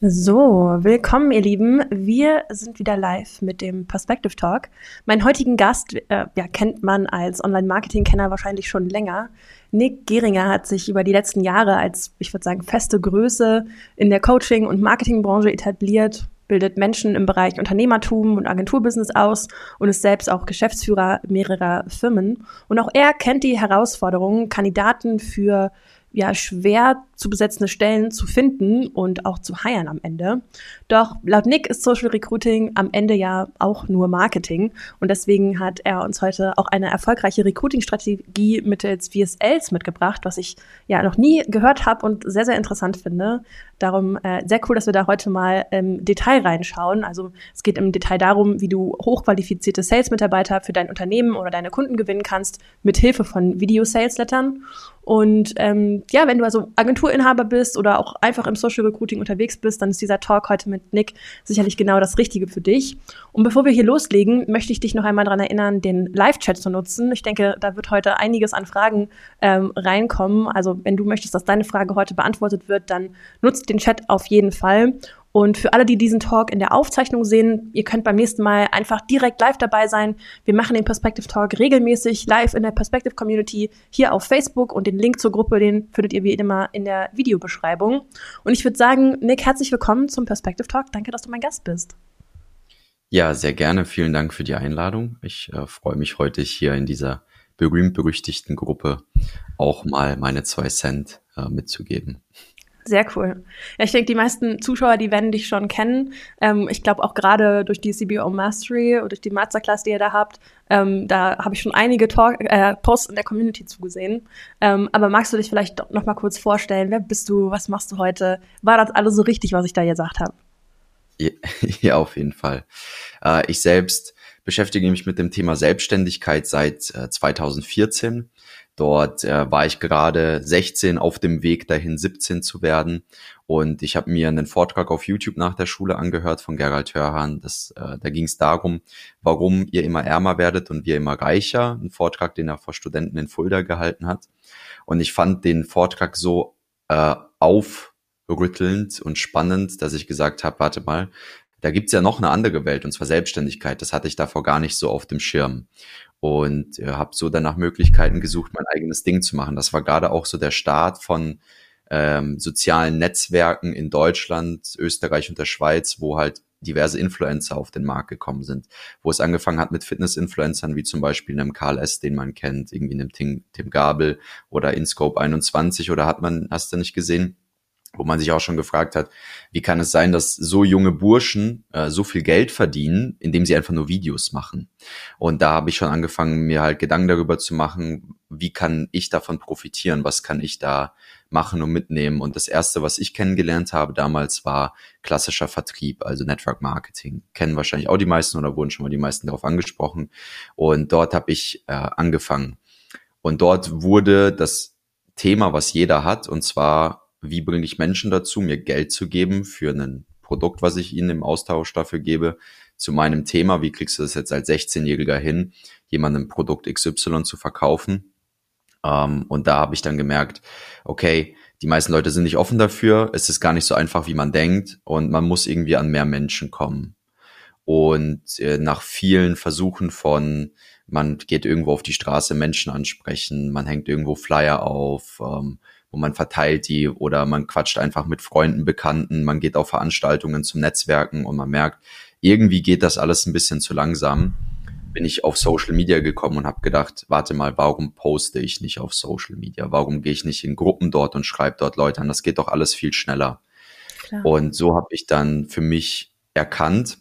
So, willkommen ihr Lieben. Wir sind wieder live mit dem Perspective Talk. Meinen heutigen Gast äh, ja, kennt man als Online-Marketing-Kenner wahrscheinlich schon länger. Nick Geringer hat sich über die letzten Jahre als, ich würde sagen, feste Größe in der Coaching- und Marketingbranche etabliert, bildet Menschen im Bereich Unternehmertum und Agenturbusiness aus und ist selbst auch Geschäftsführer mehrerer Firmen. Und auch er kennt die Herausforderungen, Kandidaten für ja schwer zu besetzende Stellen zu finden und auch zu heiren am Ende. Doch laut Nick ist Social Recruiting am Ende ja auch nur Marketing und deswegen hat er uns heute auch eine erfolgreiche Recruiting-Strategie mittels VSLs mitgebracht, was ich ja noch nie gehört habe und sehr, sehr interessant finde. Darum äh, sehr cool, dass wir da heute mal im Detail reinschauen. Also es geht im Detail darum, wie du hochqualifizierte Sales-Mitarbeiter für dein Unternehmen oder deine Kunden gewinnen kannst, mit Hilfe von Video-Sales-Lettern. Und ähm, ja, wenn du also Agenturinhaber bist oder auch einfach im Social Recruiting unterwegs bist, dann ist dieser Talk heute mit Nick sicherlich genau das Richtige für dich. Und bevor wir hier loslegen, möchte ich dich noch einmal daran erinnern, den Live-Chat zu nutzen. Ich denke, da wird heute einiges an Fragen ähm, reinkommen. Also wenn du möchtest, dass deine Frage heute beantwortet wird, dann nutzt den Chat auf jeden Fall. Und für alle, die diesen Talk in der Aufzeichnung sehen, ihr könnt beim nächsten Mal einfach direkt live dabei sein. Wir machen den Perspective Talk regelmäßig live in der Perspective Community hier auf Facebook und den Link zur Gruppe, den findet ihr wie immer in der Videobeschreibung. Und ich würde sagen, Nick, herzlich willkommen zum Perspective Talk. Danke, dass du mein Gast bist. Ja, sehr gerne. Vielen Dank für die Einladung. Ich äh, freue mich heute hier in dieser berühmt-berüchtigten Gruppe auch mal meine zwei Cent äh, mitzugeben. Sehr cool. Ja, ich denke, die meisten Zuschauer, die werden dich schon kennen. Ähm, ich glaube auch gerade durch die CBO Mastery oder durch die Masterclass, die ihr da habt, ähm, da habe ich schon einige Talk äh, Posts in der Community zugesehen. Ähm, aber magst du dich vielleicht noch mal kurz vorstellen? Wer bist du? Was machst du heute? War das alles so richtig, was ich da gesagt habe? Ja, ja, auf jeden Fall. Äh, ich selbst beschäftige mich mit dem Thema Selbstständigkeit seit äh, 2014 Dort äh, war ich gerade 16 auf dem Weg dahin, 17 zu werden. Und ich habe mir einen Vortrag auf YouTube nach der Schule angehört von Gerald Hörhan. Das, äh, da ging es darum, warum ihr immer ärmer werdet und wir immer reicher. Ein Vortrag, den er vor Studenten in Fulda gehalten hat. Und ich fand den Vortrag so äh, aufrüttelnd und spannend, dass ich gesagt habe, warte mal, da gibt's ja noch eine andere Welt, und zwar Selbstständigkeit. Das hatte ich davor gar nicht so auf dem Schirm und äh, habe so danach Möglichkeiten gesucht, mein eigenes Ding zu machen. Das war gerade auch so der Start von ähm, sozialen Netzwerken in Deutschland, Österreich und der Schweiz, wo halt diverse Influencer auf den Markt gekommen sind, wo es angefangen hat mit Fitness-Influencern, wie zum Beispiel einem Karl S., den man kennt, irgendwie einem Tim, Tim Gabel oder InScope 21 oder hat man, hast du nicht gesehen? Wo man sich auch schon gefragt hat, wie kann es sein, dass so junge Burschen äh, so viel Geld verdienen, indem sie einfach nur Videos machen. Und da habe ich schon angefangen, mir halt Gedanken darüber zu machen, wie kann ich davon profitieren, was kann ich da machen und mitnehmen. Und das Erste, was ich kennengelernt habe damals, war klassischer Vertrieb, also Network Marketing. Kennen wahrscheinlich auch die meisten oder wurden schon mal die meisten darauf angesprochen. Und dort habe ich äh, angefangen. Und dort wurde das Thema, was jeder hat, und zwar wie bringe ich Menschen dazu, mir Geld zu geben für ein Produkt, was ich ihnen im Austausch dafür gebe, zu meinem Thema, wie kriegst du das jetzt als 16-Jähriger hin, jemandem Produkt XY zu verkaufen. Ähm, und da habe ich dann gemerkt, okay, die meisten Leute sind nicht offen dafür, es ist gar nicht so einfach, wie man denkt und man muss irgendwie an mehr Menschen kommen. Und äh, nach vielen Versuchen von, man geht irgendwo auf die Straße, Menschen ansprechen, man hängt irgendwo Flyer auf, ähm, wo man verteilt die oder man quatscht einfach mit Freunden, Bekannten, man geht auf Veranstaltungen zum Netzwerken und man merkt, irgendwie geht das alles ein bisschen zu langsam. Bin ich auf Social Media gekommen und habe gedacht, warte mal, warum poste ich nicht auf Social Media? Warum gehe ich nicht in Gruppen dort und schreibe dort Leute an? Das geht doch alles viel schneller. Klar. Und so habe ich dann für mich erkannt,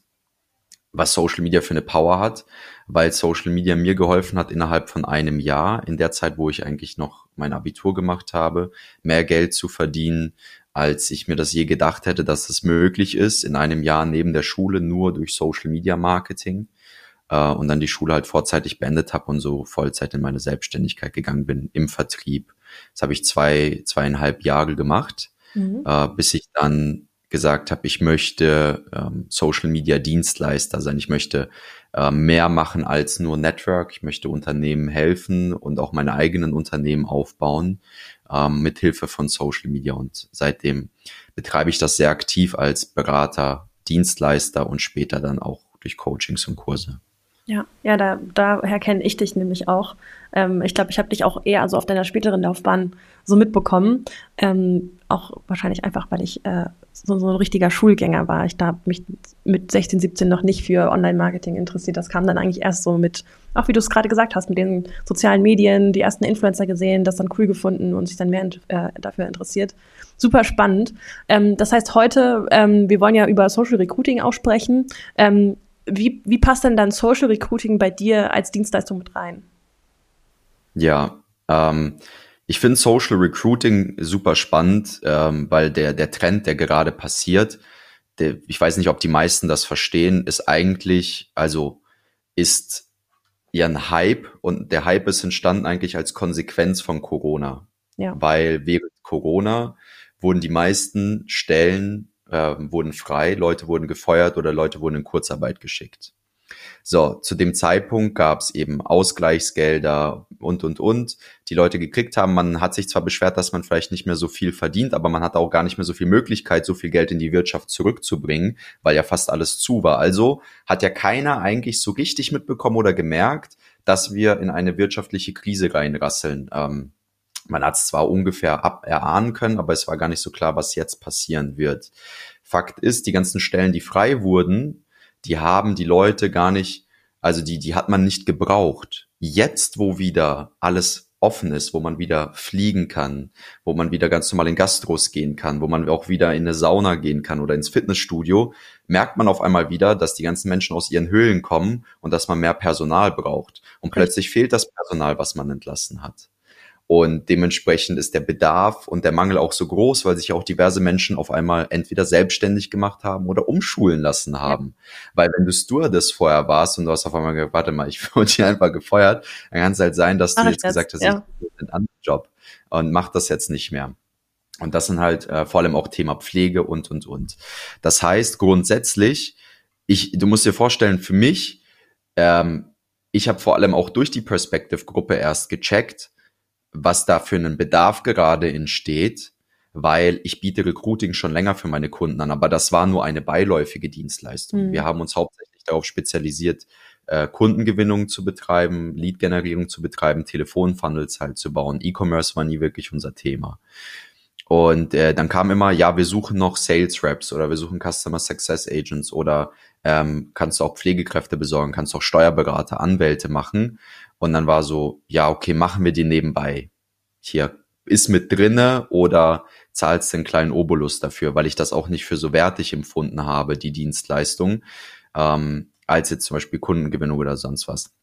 was Social Media für eine Power hat, weil Social Media mir geholfen hat, innerhalb von einem Jahr, in der Zeit, wo ich eigentlich noch mein Abitur gemacht habe, mehr Geld zu verdienen, als ich mir das je gedacht hätte, dass es möglich ist, in einem Jahr neben der Schule nur durch Social Media Marketing äh, und dann die Schule halt vorzeitig beendet habe und so Vollzeit in meine Selbstständigkeit gegangen bin im Vertrieb. Das habe ich zwei, zweieinhalb Jahre gemacht, mhm. äh, bis ich dann gesagt habe, ich möchte ähm, Social Media Dienstleister sein. Ich möchte äh, mehr machen als nur Network. Ich möchte Unternehmen helfen und auch meine eigenen Unternehmen aufbauen ähm, mit Hilfe von Social Media. Und seitdem betreibe ich das sehr aktiv als Berater, Dienstleister und später dann auch durch Coachings und Kurse. Ja, ja, da, daher kenne ich dich nämlich auch. Ähm, ich glaube, ich habe dich auch eher also auf deiner späteren Laufbahn so mitbekommen. Ähm, auch wahrscheinlich einfach, weil ich äh, so, so ein richtiger Schulgänger war. Ich da habe mich mit 16, 17 noch nicht für Online-Marketing interessiert. Das kam dann eigentlich erst so mit, auch wie du es gerade gesagt hast, mit den sozialen Medien, die ersten Influencer gesehen, das dann cool gefunden und sich dann mehr äh, dafür interessiert. Super spannend. Ähm, das heißt, heute, ähm, wir wollen ja über Social Recruiting auch sprechen. Ähm, wie, wie passt denn dann Social Recruiting bei dir als Dienstleistung mit rein? Ja, ähm, ich finde Social Recruiting super spannend, ähm, weil der, der Trend, der gerade passiert, der, ich weiß nicht, ob die meisten das verstehen, ist eigentlich, also ist ja ein Hype und der Hype ist entstanden eigentlich als Konsequenz von Corona. Ja. Weil während Corona wurden die meisten Stellen äh, wurden frei, Leute wurden gefeuert oder Leute wurden in Kurzarbeit geschickt. So, zu dem Zeitpunkt gab es eben Ausgleichsgelder und, und, und, die Leute gekriegt haben. Man hat sich zwar beschwert, dass man vielleicht nicht mehr so viel verdient, aber man hatte auch gar nicht mehr so viel Möglichkeit, so viel Geld in die Wirtschaft zurückzubringen, weil ja fast alles zu war. Also hat ja keiner eigentlich so richtig mitbekommen oder gemerkt, dass wir in eine wirtschaftliche Krise reinrasseln. Ähm, man hat es zwar ungefähr ab erahnen können, aber es war gar nicht so klar, was jetzt passieren wird. Fakt ist, die ganzen Stellen, die frei wurden, die haben die Leute gar nicht, also die, die hat man nicht gebraucht. Jetzt, wo wieder alles offen ist, wo man wieder fliegen kann, wo man wieder ganz normal in Gastros gehen kann, wo man auch wieder in eine Sauna gehen kann oder ins Fitnessstudio, merkt man auf einmal wieder, dass die ganzen Menschen aus ihren Höhlen kommen und dass man mehr Personal braucht. Und plötzlich fehlt das Personal, was man entlassen hat. Und dementsprechend ist der Bedarf und der Mangel auch so groß, weil sich auch diverse Menschen auf einmal entweder selbstständig gemacht haben oder umschulen lassen haben. Weil wenn du Stewardess vorher warst und du hast auf einmal gesagt, warte mal, ich wurde hier einfach gefeuert, dann kann es halt sein, dass Ach, du jetzt das, gesagt hast, ja. ich einen anderen Job und mach das jetzt nicht mehr. Und das sind halt äh, vor allem auch Thema Pflege und, und, und. Das heißt, grundsätzlich, ich, du musst dir vorstellen, für mich, ähm, ich habe vor allem auch durch die Perspective-Gruppe erst gecheckt, was da für einen Bedarf gerade entsteht, weil ich biete Recruiting schon länger für meine Kunden an, aber das war nur eine beiläufige Dienstleistung. Mhm. Wir haben uns hauptsächlich darauf spezialisiert, äh, Kundengewinnung zu betreiben, Lead-Generierung zu betreiben, Telefonfunnels halt zu bauen. E-Commerce war nie wirklich unser Thema. Und äh, dann kam immer, ja, wir suchen noch Sales Reps oder wir suchen Customer Success Agents oder ähm, kannst du auch Pflegekräfte besorgen, kannst du auch Steuerberater, Anwälte machen. Und dann war so, ja, okay, machen wir die nebenbei. Hier ist mit drinne oder zahlst den kleinen Obolus dafür, weil ich das auch nicht für so wertig empfunden habe, die Dienstleistung, ähm, als jetzt zum Beispiel Kundengewinnung oder sonst was.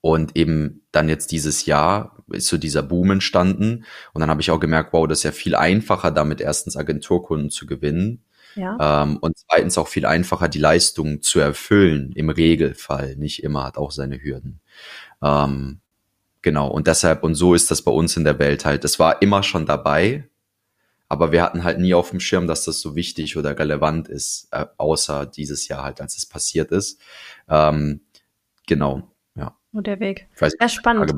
Und eben dann jetzt dieses Jahr ist so dieser Boom entstanden. Und dann habe ich auch gemerkt, wow, das ist ja viel einfacher, damit erstens Agenturkunden zu gewinnen. Ja. Ähm, und zweitens auch viel einfacher, die Leistung zu erfüllen, im Regelfall. Nicht immer, hat auch seine Hürden. Ähm, genau, und deshalb, und so ist das bei uns in der Welt halt. Es war immer schon dabei, aber wir hatten halt nie auf dem Schirm, dass das so wichtig oder relevant ist, äh, außer dieses Jahr halt, als es passiert ist. Ähm, genau, Und der Weg. Ich weiß, sehr spannend.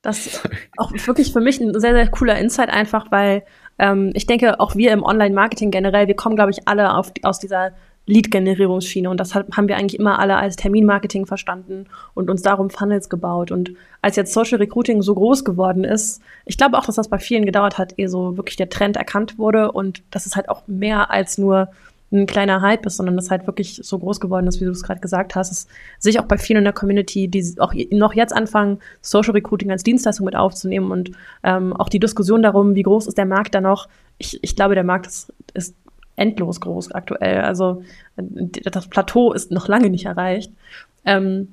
Das ist auch wirklich für mich ein sehr, sehr cooler Insight einfach, weil ähm, ich denke, auch wir im Online-Marketing generell, wir kommen, glaube ich, alle auf, aus dieser Lead-Generierungsschiene. Und das haben wir eigentlich immer alle als Terminmarketing verstanden und uns darum Funnels gebaut. Und als jetzt Social Recruiting so groß geworden ist, ich glaube auch, dass das bei vielen gedauert hat, ehe so wirklich der Trend erkannt wurde und dass es halt auch mehr als nur ein kleiner Hype ist, sondern das halt wirklich so groß geworden ist, wie du es gerade gesagt hast. Das sehe auch bei vielen in der Community, die auch noch jetzt anfangen, Social Recruiting als Dienstleistung mit aufzunehmen und ähm, auch die Diskussion darum, wie groß ist der Markt da noch. Ich, ich glaube, der Markt ist, ist endlos groß aktuell. Also das Plateau ist noch lange nicht erreicht. Ähm,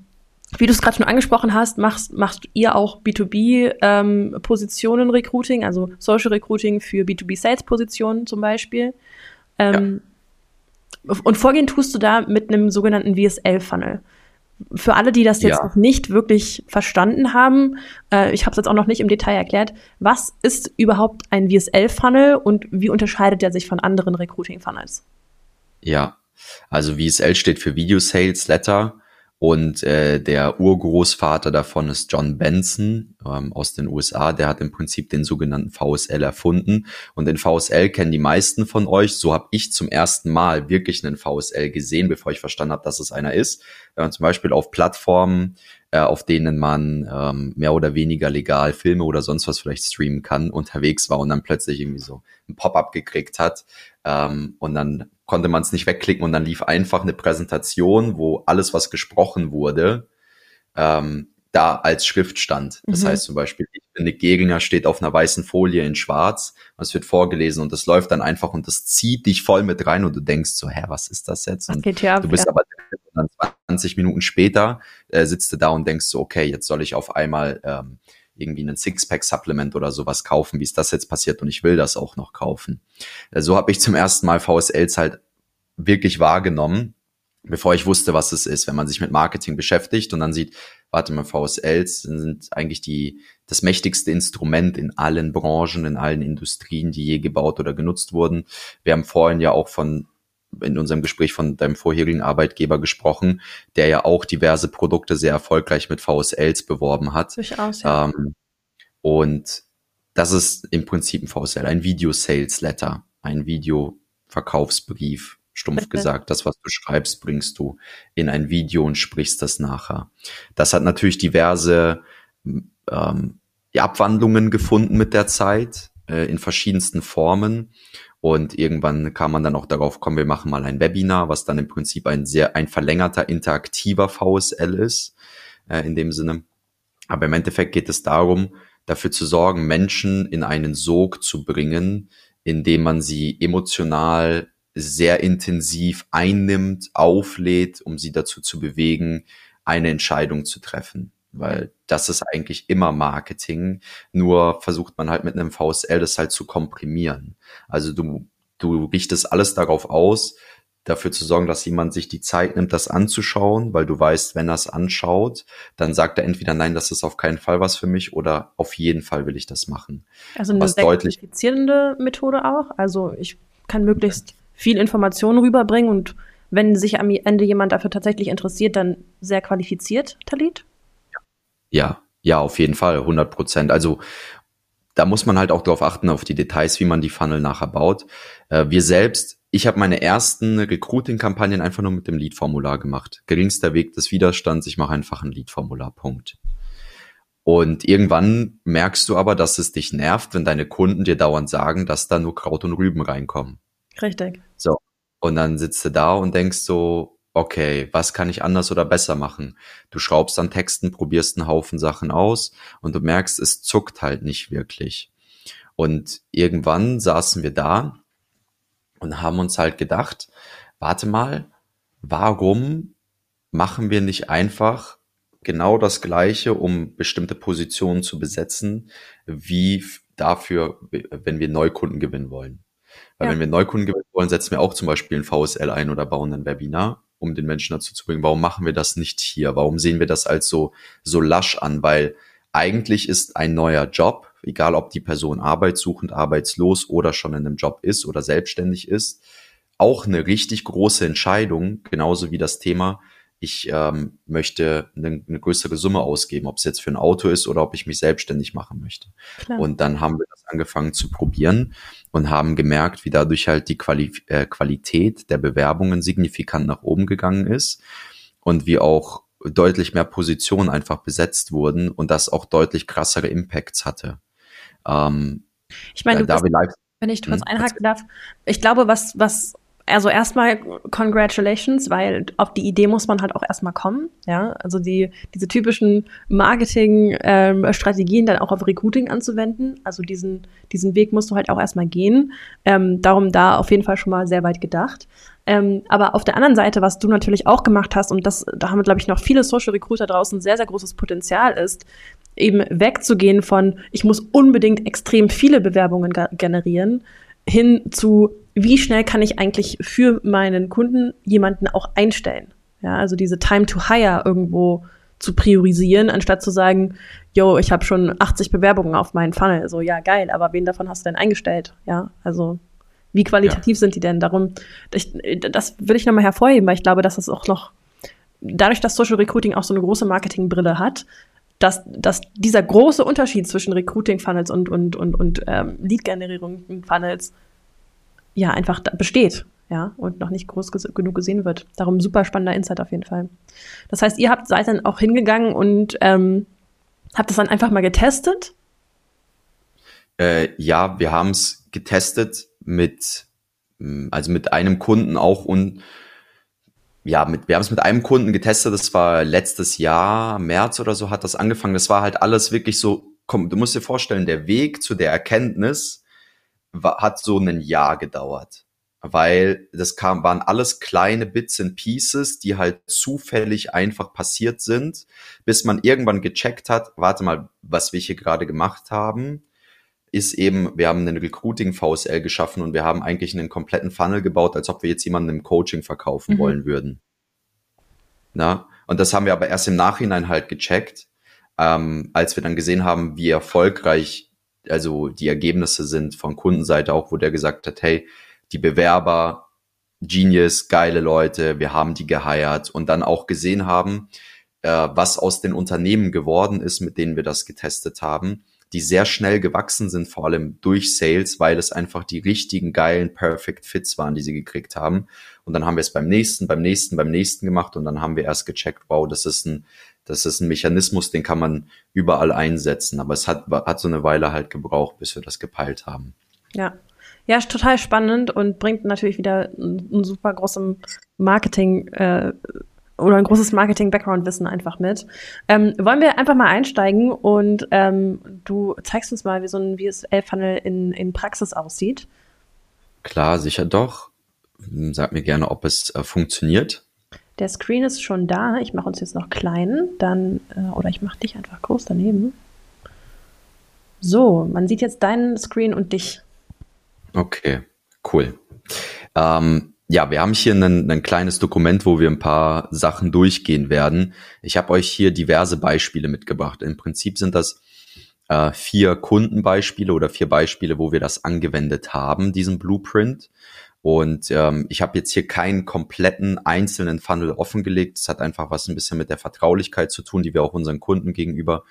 wie du es gerade schon angesprochen hast, machst, machst ihr auch B2B-Positionen ähm, Recruiting, also Social Recruiting für B2B-Sales-Positionen zum Beispiel. Ähm. Und vorgehen tust du da mit einem sogenannten VSL-Funnel. Für alle, die das jetzt ja. noch nicht wirklich verstanden haben, äh, ich habe es jetzt auch noch nicht im Detail erklärt, was ist überhaupt ein VSL-Funnel und wie unterscheidet er sich von anderen Recruiting-Funnels? Ja, also VSL steht für Video Sales Letter und äh, der Urgroßvater davon ist John Benson ähm, aus den USA. Der hat im Prinzip den sogenannten VSL erfunden. Und den VSL kennen die meisten von euch. So habe ich zum ersten Mal wirklich einen VSL gesehen, bevor ich verstanden habe, dass es einer ist. Wenn man zum Beispiel auf Plattformen, äh, auf denen man ähm, mehr oder weniger legal Filme oder sonst was vielleicht streamen kann, unterwegs war und dann plötzlich irgendwie so ein Pop-up gekriegt hat. Ähm, und dann konnte man es nicht wegklicken und dann lief einfach eine Präsentation, wo alles, was gesprochen wurde, ähm, da als Schrift stand. Das mhm. heißt zum Beispiel, ich bin Nick Geringer, steht auf einer weißen Folie in schwarz, es wird vorgelesen und das läuft dann einfach und das zieht dich voll mit rein und du denkst so, hä, was ist das jetzt? Und geht ab, du bist ja. aber dann 20 Minuten später äh, sitzt du da und denkst so, okay, jetzt soll ich auf einmal ähm, irgendwie einen Sixpack-Supplement oder sowas kaufen, wie ist das jetzt passiert und ich will das auch noch kaufen. Äh, so habe ich zum ersten Mal VSLs halt wirklich wahrgenommen, bevor ich wusste, was es ist. Wenn man sich mit Marketing beschäftigt und dann sieht, warte mal, VSLs sind eigentlich die, das mächtigste Instrument in allen Branchen, in allen Industrien, die je gebaut oder genutzt wurden. Wir haben vorhin ja auch von in unserem Gespräch von deinem vorherigen Arbeitgeber gesprochen, der ja auch diverse Produkte sehr erfolgreich mit VSLs beworben hat. Durchaus, ja. Ähm, und das ist im Prinzip ein VSL, ein Video Sales Letter, ein Video-Verkaufsbrief, stumpf Bitte. gesagt. Das, was du schreibst, bringst du in ein Video und sprichst das nachher. Das hat natürlich diverse ähm, Abwandlungen gefunden mit der Zeit, äh, in verschiedensten Formen. Und irgendwann kam man dann auch darauf, komm, wir machen mal ein Webinar, was dann im Prinzip ein sehr, ein verlängerter, interaktiver VSL ist, äh, in dem Sinne. Aber im Endeffekt geht es darum, dafür zu sorgen, Menschen in einen Sog zu bringen, indem man sie emotional sehr intensiv einnimmt, auflädt, um sie dazu zu bewegen, eine Entscheidung zu treffen weil das ist eigentlich immer Marketing, nur versucht man halt mit einem VSL das halt zu komprimieren. Also du, du richtest alles darauf aus, dafür zu sorgen, dass jemand sich die Zeit nimmt, das anzuschauen, weil du weißt, wenn er es anschaut, dann sagt er entweder nein, das ist auf keinen Fall was für mich oder auf jeden Fall will ich das machen. Also eine was deutlich Methode auch. Also ich kann möglichst viel Informationen rüberbringen und wenn sich am Ende jemand dafür tatsächlich interessiert, dann sehr qualifiziert, Talit? Ja, ja, auf jeden Fall, 100 Prozent. Also da muss man halt auch darauf achten, auf die Details, wie man die Funnel nachher baut. Äh, wir selbst, ich habe meine ersten Recruiting-Kampagnen einfach nur mit dem Lead-Formular gemacht. Geringster Weg des Widerstands, ich mache einfach ein Lead-Formular, Punkt. Und irgendwann merkst du aber, dass es dich nervt, wenn deine Kunden dir dauernd sagen, dass da nur Kraut und Rüben reinkommen. Richtig. So. Und dann sitzt du da und denkst so, okay, was kann ich anders oder besser machen? Du schraubst an Texten, probierst einen Haufen Sachen aus und du merkst, es zuckt halt nicht wirklich. Und irgendwann saßen wir da und haben uns halt gedacht, warte mal, warum machen wir nicht einfach genau das Gleiche, um bestimmte Positionen zu besetzen, wie dafür, wenn wir Neukunden gewinnen wollen? Weil ja. wenn wir Neukunden gewinnen wollen, setzen wir auch zum Beispiel ein VSL ein oder bauen ein Webinar um den Menschen dazu zu bringen, warum machen wir das nicht hier? Warum sehen wir das als so, so lasch an? Weil eigentlich ist ein neuer Job, egal ob die Person arbeitssuchend, arbeitslos oder schon in einem Job ist oder selbstständig ist, auch eine richtig große Entscheidung, genauso wie das Thema, ich ähm, möchte eine, eine größere Summe ausgeben, ob es jetzt für ein Auto ist oder ob ich mich selbstständig machen möchte. Klar. Und dann haben wir das angefangen zu probieren und haben gemerkt, wie dadurch halt die Quali äh, Qualität der Bewerbungen signifikant nach oben gegangen ist und wie auch deutlich mehr Positionen einfach besetzt wurden und das auch deutlich krassere Impacts hatte. Ähm, ich meine, da, bist, wenn ich kurz hm, einhaken darf, ich glaube, was, was also erstmal congratulations, weil auf die Idee muss man halt auch erstmal kommen. Ja, also die, diese typischen Marketing-Strategien ähm, dann auch auf Recruiting anzuwenden. Also diesen, diesen Weg musst du halt auch erstmal gehen. Ähm, darum da auf jeden Fall schon mal sehr weit gedacht. Ähm, aber auf der anderen Seite, was du natürlich auch gemacht hast, und das, da haben, glaube ich, noch viele Social Recruiter draußen sehr, sehr großes Potenzial ist, eben wegzugehen von, ich muss unbedingt extrem viele Bewerbungen generieren, hin zu, wie schnell kann ich eigentlich für meinen Kunden jemanden auch einstellen? Ja, also diese Time to Hire irgendwo zu priorisieren, anstatt zu sagen, yo, ich habe schon 80 Bewerbungen auf meinen Funnel. So, ja, geil, aber wen davon hast du denn eingestellt? Ja, also wie qualitativ ja. sind die denn? Darum, ich, das will ich nochmal hervorheben, weil ich glaube, dass es auch noch, dadurch, dass Social Recruiting auch so eine große Marketingbrille hat, dass, dass dieser große Unterschied zwischen Recruiting-Funnels und, und, und, und ähm, Lead-Generierung-Funnels ja einfach besteht ja, und noch nicht groß ges genug gesehen wird. Darum super spannender Insight auf jeden Fall. Das heißt, ihr habt seid dann auch hingegangen und ähm, habt das dann einfach mal getestet? Äh, ja, wir haben es getestet mit, mm, also mit einem Kunden auch und ja, mit, wir haben es mit einem Kunden getestet, das war letztes Jahr, März oder so hat das angefangen. Das war halt alles wirklich so, komm, du musst dir vorstellen, der Weg zu der Erkenntnis hat so ein Jahr gedauert weil das kam, waren alles kleine Bits and Pieces, die halt zufällig einfach passiert sind, bis man irgendwann gecheckt hat, warte mal, was wir hier gerade gemacht haben, ist eben, wir haben einen Recruiting VSL geschaffen und wir haben eigentlich einen kompletten Funnel gebaut, als ob wir jetzt jemanden im Coaching verkaufen mhm. wollen würden. Na? Und das haben wir aber erst im Nachhinein halt gecheckt, ähm, als wir dann gesehen haben, wie erfolgreich also die Ergebnisse sind von Kundenseite auch, wo der gesagt hat, hey, die Bewerber, Genius, geile Leute, wir haben die geheiert und dann auch gesehen haben, äh, was aus den Unternehmen geworden ist, mit denen wir das getestet haben, die sehr schnell gewachsen sind, vor allem durch Sales, weil es einfach die richtigen geilen Perfect Fits waren, die sie gekriegt haben. Und dann haben wir es beim nächsten, beim nächsten, beim nächsten gemacht und dann haben wir erst gecheckt, wow, das ist ein, das ist ein Mechanismus, den kann man überall einsetzen. Aber es hat, hat so eine Weile halt gebraucht, bis wir das gepeilt haben. Ja, ja, ist total spannend und bringt natürlich wieder ein, super großes Marketing äh, oder ein großes Marketing-Background-Wissen einfach mit. Ähm, wollen wir einfach mal einsteigen und ähm, du zeigst uns mal, wie so ein VSL-Funnel in, in Praxis aussieht? Klar, sicher doch. Sag mir gerne, ob es äh, funktioniert. Der Screen ist schon da. Ich mache uns jetzt noch klein, dann äh, oder ich mache dich einfach groß daneben. So, man sieht jetzt deinen Screen und dich. Okay, cool. Ähm, ja, wir haben hier ein, ein kleines Dokument, wo wir ein paar Sachen durchgehen werden. Ich habe euch hier diverse Beispiele mitgebracht. Im Prinzip sind das äh, vier Kundenbeispiele oder vier Beispiele, wo wir das angewendet haben, diesen Blueprint. Und ähm, ich habe jetzt hier keinen kompletten einzelnen Funnel offengelegt. Das hat einfach was ein bisschen mit der Vertraulichkeit zu tun, die wir auch unseren Kunden gegenüber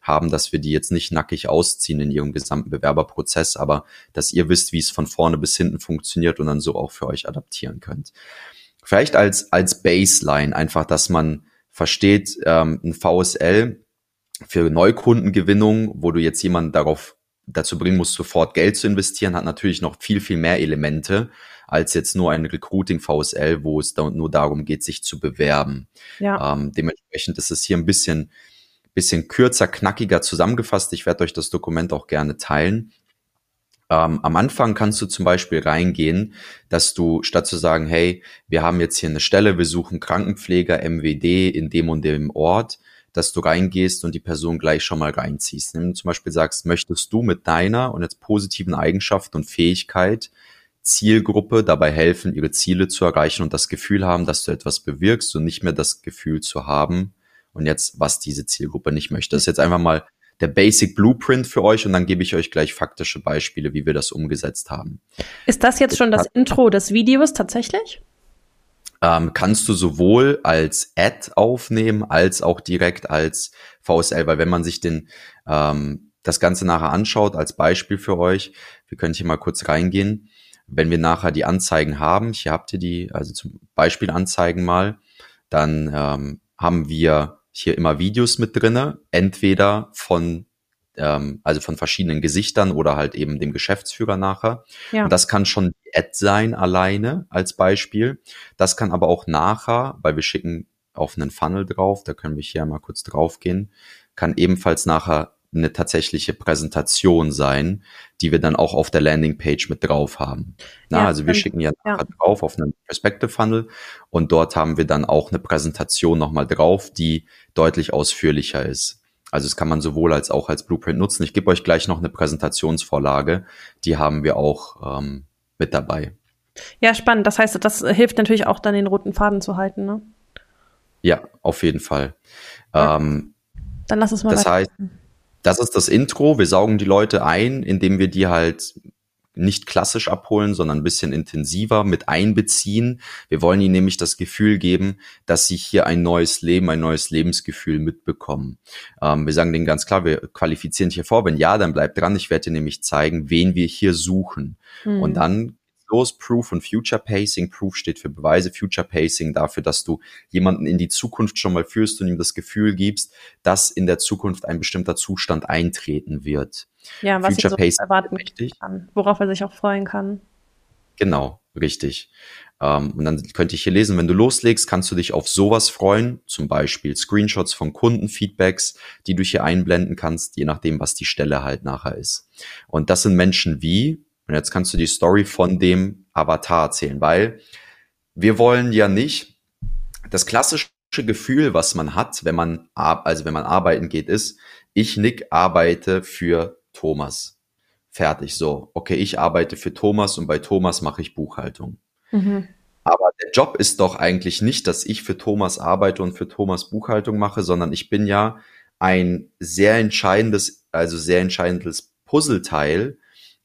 haben, dass wir die jetzt nicht nackig ausziehen in ihrem gesamten Bewerberprozess, aber dass ihr wisst, wie es von vorne bis hinten funktioniert und dann so auch für euch adaptieren könnt. Vielleicht als, als Baseline einfach, dass man versteht, ähm, ein VSL für Neukundengewinnung, wo du jetzt jemanden darauf dazu bringen musst, sofort Geld zu investieren, hat natürlich noch viel, viel mehr Elemente als jetzt nur ein Recruiting VSL, wo es da nur darum geht, sich zu bewerben. Ja. Ähm, dementsprechend ist es hier ein bisschen bisschen kürzer, knackiger zusammengefasst. Ich werde euch das Dokument auch gerne teilen. Ähm, am Anfang kannst du zum Beispiel reingehen, dass du statt zu sagen, hey, wir haben jetzt hier eine Stelle, wir suchen Krankenpfleger, MWD in dem und dem Ort, dass du reingehst und die Person gleich schon mal reinziehst. Wenn du zum Beispiel sagst, möchtest du mit deiner und jetzt positiven Eigenschaften und Fähigkeit Zielgruppe dabei helfen, ihre Ziele zu erreichen und das Gefühl haben, dass du etwas bewirkst und nicht mehr das Gefühl zu haben, und jetzt, was diese Zielgruppe nicht möchte. Das ist jetzt einfach mal der Basic Blueprint für euch und dann gebe ich euch gleich faktische Beispiele, wie wir das umgesetzt haben. Ist das jetzt schon das Intro des Videos tatsächlich? Ähm, kannst du sowohl als Ad aufnehmen als auch direkt als VSL, weil wenn man sich den ähm, das Ganze nachher anschaut als Beispiel für euch, wir können hier mal kurz reingehen. Wenn wir nachher die Anzeigen haben, hier habt ihr die, also zum Beispiel Anzeigen mal, dann ähm, haben wir hier immer Videos mit drinne, entweder von ähm, also von verschiedenen Gesichtern oder halt eben dem Geschäftsführer nachher. Ja. Und das kann schon die Ad sein alleine als Beispiel. Das kann aber auch nachher, weil wir schicken auf einen Funnel drauf, da können wir hier mal kurz drauf gehen, kann ebenfalls nachher eine tatsächliche Präsentation sein, die wir dann auch auf der Landingpage mit drauf haben. Na, ja, also wir schicken ja, ja, drauf auf einen Perspective Funnel und dort haben wir dann auch eine Präsentation nochmal drauf, die deutlich ausführlicher ist. Also das kann man sowohl als auch als Blueprint nutzen. Ich gebe euch gleich noch eine Präsentationsvorlage, die haben wir auch ähm, mit dabei. Ja, spannend. Das heißt, das hilft natürlich auch dann den roten Faden zu halten, ne? Ja, auf jeden Fall. Ja. Ähm, Dann lass es mal Das heißt, das ist das Intro. Wir saugen die Leute ein, indem wir die halt nicht klassisch abholen, sondern ein bisschen intensiver mit einbeziehen. Wir wollen ihnen nämlich das Gefühl geben, dass sie hier ein neues Leben, ein neues Lebensgefühl mitbekommen. Ähm, wir sagen denen ganz klar, wir qualifizieren hier vor. Wenn ja, dann bleibt dran. Ich werde dir nämlich zeigen, wen wir hier suchen. Mhm. Und dann los. Proof und Future Pacing. Proof steht für Beweise, Future Pacing dafür, dass du jemanden in die Zukunft schon mal führst und ihm das Gefühl gibst, dass in der Zukunft ein bestimmter Zustand eintreten wird. Ja, was Future so erwarten kann, worauf er sich auch freuen kann. Genau, richtig. Ähm, und dann könnte ich hier lesen, wenn du loslegst, kannst du dich auf sowas freuen, zum Beispiel Screenshots von Kundenfeedbacks, die du hier einblenden kannst, je nachdem, was die Stelle halt nachher ist. Und das sind Menschen wie, und jetzt kannst du die Story von dem Avatar erzählen, weil wir wollen ja nicht das klassische Gefühl, was man hat, wenn man, also wenn man arbeiten geht, ist, ich, Nick, arbeite für Thomas. Fertig, so. Okay, ich arbeite für Thomas und bei Thomas mache ich Buchhaltung. Mhm. Aber der Job ist doch eigentlich nicht, dass ich für Thomas arbeite und für Thomas Buchhaltung mache, sondern ich bin ja ein sehr entscheidendes, also sehr entscheidendes Puzzleteil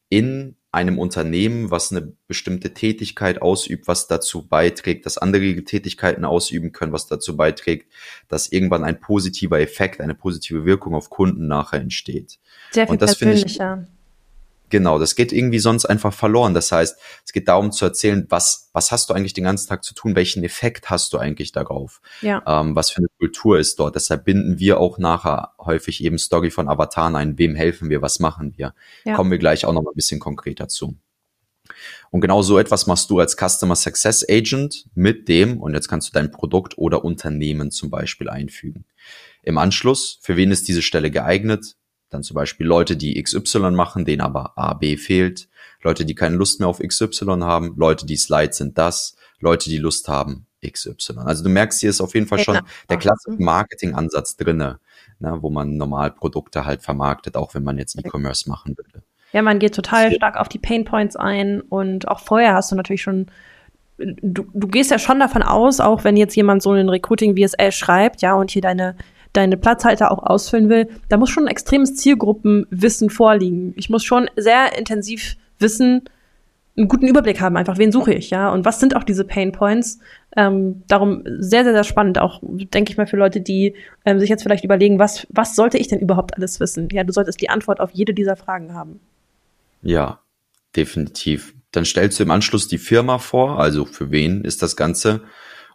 in einem Unternehmen, was eine bestimmte Tätigkeit ausübt, was dazu beiträgt, dass andere Tätigkeiten ausüben können, was dazu beiträgt, dass irgendwann ein positiver Effekt, eine positive Wirkung auf Kunden nachher entsteht. Sehr viel Und das persönlicher. Genau, das geht irgendwie sonst einfach verloren. Das heißt, es geht darum zu erzählen, was, was hast du eigentlich den ganzen Tag zu tun? Welchen Effekt hast du eigentlich darauf? Ja. Ähm, was für eine Kultur ist dort? Deshalb binden wir auch nachher häufig eben Story von Avataren ein. Wem helfen wir? Was machen wir? Ja. Kommen wir gleich auch noch mal ein bisschen konkreter zu. Und genau so etwas machst du als Customer Success Agent mit dem, und jetzt kannst du dein Produkt oder Unternehmen zum Beispiel einfügen. Im Anschluss, für wen ist diese Stelle geeignet? Dann zum Beispiel Leute, die XY machen, denen aber A, B fehlt. Leute, die keine Lust mehr auf XY haben. Leute, die Slides sind das. Leute, die Lust haben, XY. Also du merkst, hier ist auf jeden Fall schon genau. der klassische Marketingansatz drinne, ne, wo man normal Produkte halt vermarktet, auch wenn man jetzt E-Commerce machen würde. Ja, man geht total stark auf die Pain Points ein und auch vorher hast du natürlich schon Du, du gehst ja schon davon aus, auch wenn jetzt jemand so einen Recruiting VSL schreibt, ja, und hier deine deine Platzhalter auch ausfüllen will, da muss schon ein extremes Zielgruppenwissen vorliegen. Ich muss schon sehr intensiv wissen, einen guten Überblick haben, einfach wen suche ich, ja, und was sind auch diese Pain Points. Ähm, darum sehr, sehr, sehr spannend, auch denke ich mal für Leute, die ähm, sich jetzt vielleicht überlegen, was, was sollte ich denn überhaupt alles wissen? Ja, du solltest die Antwort auf jede dieser Fragen haben. Ja, definitiv. Dann stellst du im Anschluss die Firma vor, also für wen ist das Ganze,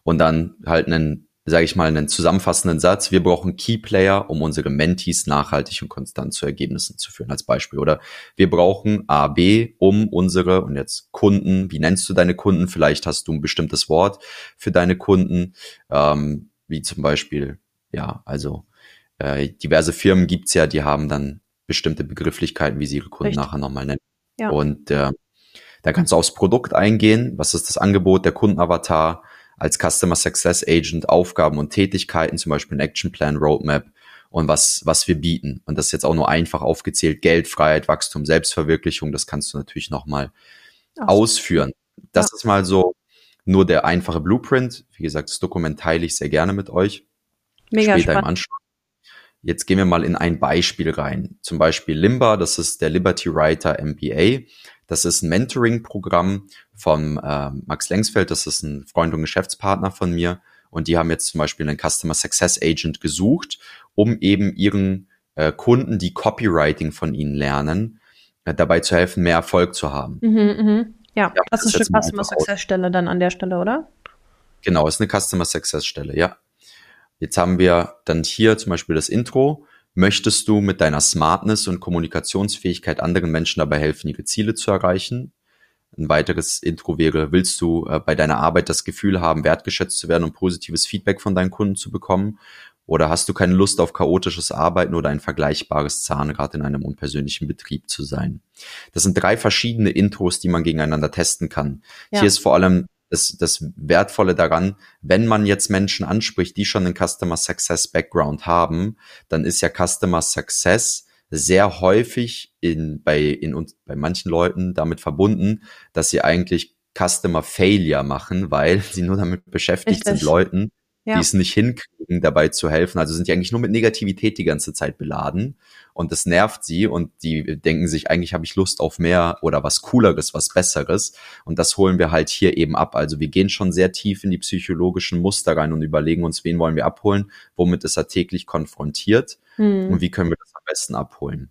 und dann halt einen sage ich mal, einen zusammenfassenden Satz. Wir brauchen Key Player, um unsere Mentees nachhaltig und konstant zu Ergebnissen zu führen, als Beispiel. Oder wir brauchen A, B, um unsere, und jetzt Kunden, wie nennst du deine Kunden? Vielleicht hast du ein bestimmtes Wort für deine Kunden, ähm, wie zum Beispiel, ja, also äh, diverse Firmen gibt's ja, die haben dann bestimmte Begrifflichkeiten, wie sie ihre Kunden Richtig. nachher nochmal nennen. Ja. Und äh, da kannst du aufs Produkt eingehen. Was ist das Angebot, der Kundenavatar? Als Customer Success Agent Aufgaben und Tätigkeiten, zum Beispiel ein Action Plan, Roadmap und was, was wir bieten. Und das ist jetzt auch nur einfach aufgezählt. Geld, Freiheit, Wachstum, Selbstverwirklichung, das kannst du natürlich nochmal ausführen. Das ja. ist mal so nur der einfache Blueprint. Wie gesagt, das Dokument teile ich sehr gerne mit euch. Mega später spannend. im Anschluss. Jetzt gehen wir mal in ein Beispiel rein. Zum Beispiel Limba, das ist der Liberty Writer MBA. Das ist ein Mentoring-Programm von äh, Max Lengsfeld. Das ist ein Freund und Geschäftspartner von mir. Und die haben jetzt zum Beispiel einen Customer Success Agent gesucht, um eben ihren äh, Kunden, die Copywriting von ihnen lernen, äh, dabei zu helfen, mehr Erfolg zu haben. Mhm, mh. Ja, ja, das ist eine Customer Success Stelle dann an der Stelle, oder? Genau, ist eine Customer Success Stelle, ja. Jetzt haben wir dann hier zum Beispiel das Intro. Möchtest du mit deiner Smartness und Kommunikationsfähigkeit anderen Menschen dabei helfen, ihre Ziele zu erreichen? Ein weiteres Intro wäre, willst du äh, bei deiner Arbeit das Gefühl haben, wertgeschätzt zu werden und positives Feedback von deinen Kunden zu bekommen? Oder hast du keine Lust auf chaotisches Arbeiten oder ein vergleichbares Zahnrad in einem unpersönlichen Betrieb zu sein? Das sind drei verschiedene Intros, die man gegeneinander testen kann. Ja. Hier ist vor allem das, das Wertvolle daran, wenn man jetzt Menschen anspricht, die schon einen Customer Success Background haben, dann ist ja Customer Success sehr häufig in, bei, in uns, bei manchen Leuten damit verbunden, dass sie eigentlich Customer Failure machen, weil sie nur damit beschäftigt Richtig. sind, Leuten ja. die es nicht hinkriegen, dabei zu helfen. Also sind die eigentlich nur mit Negativität die ganze Zeit beladen und das nervt sie und die denken sich, eigentlich habe ich Lust auf mehr oder was Cooleres, was Besseres und das holen wir halt hier eben ab. Also wir gehen schon sehr tief in die psychologischen Muster rein und überlegen uns, wen wollen wir abholen, womit ist er täglich konfrontiert hm. und wie können wir das am besten abholen.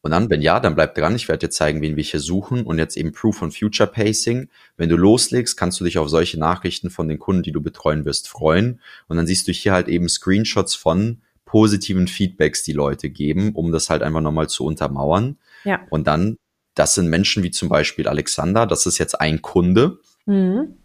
Und dann, wenn ja, dann bleib dran. Ich werde dir zeigen, wen wir hier suchen und jetzt eben Proof on Future Pacing. Wenn du loslegst, kannst du dich auf solche Nachrichten von den Kunden, die du betreuen wirst, freuen. Und dann siehst du hier halt eben Screenshots von positiven Feedbacks, die Leute geben, um das halt einfach nochmal zu untermauern. Ja. Und dann, das sind Menschen wie zum Beispiel Alexander, das ist jetzt ein Kunde. Mhm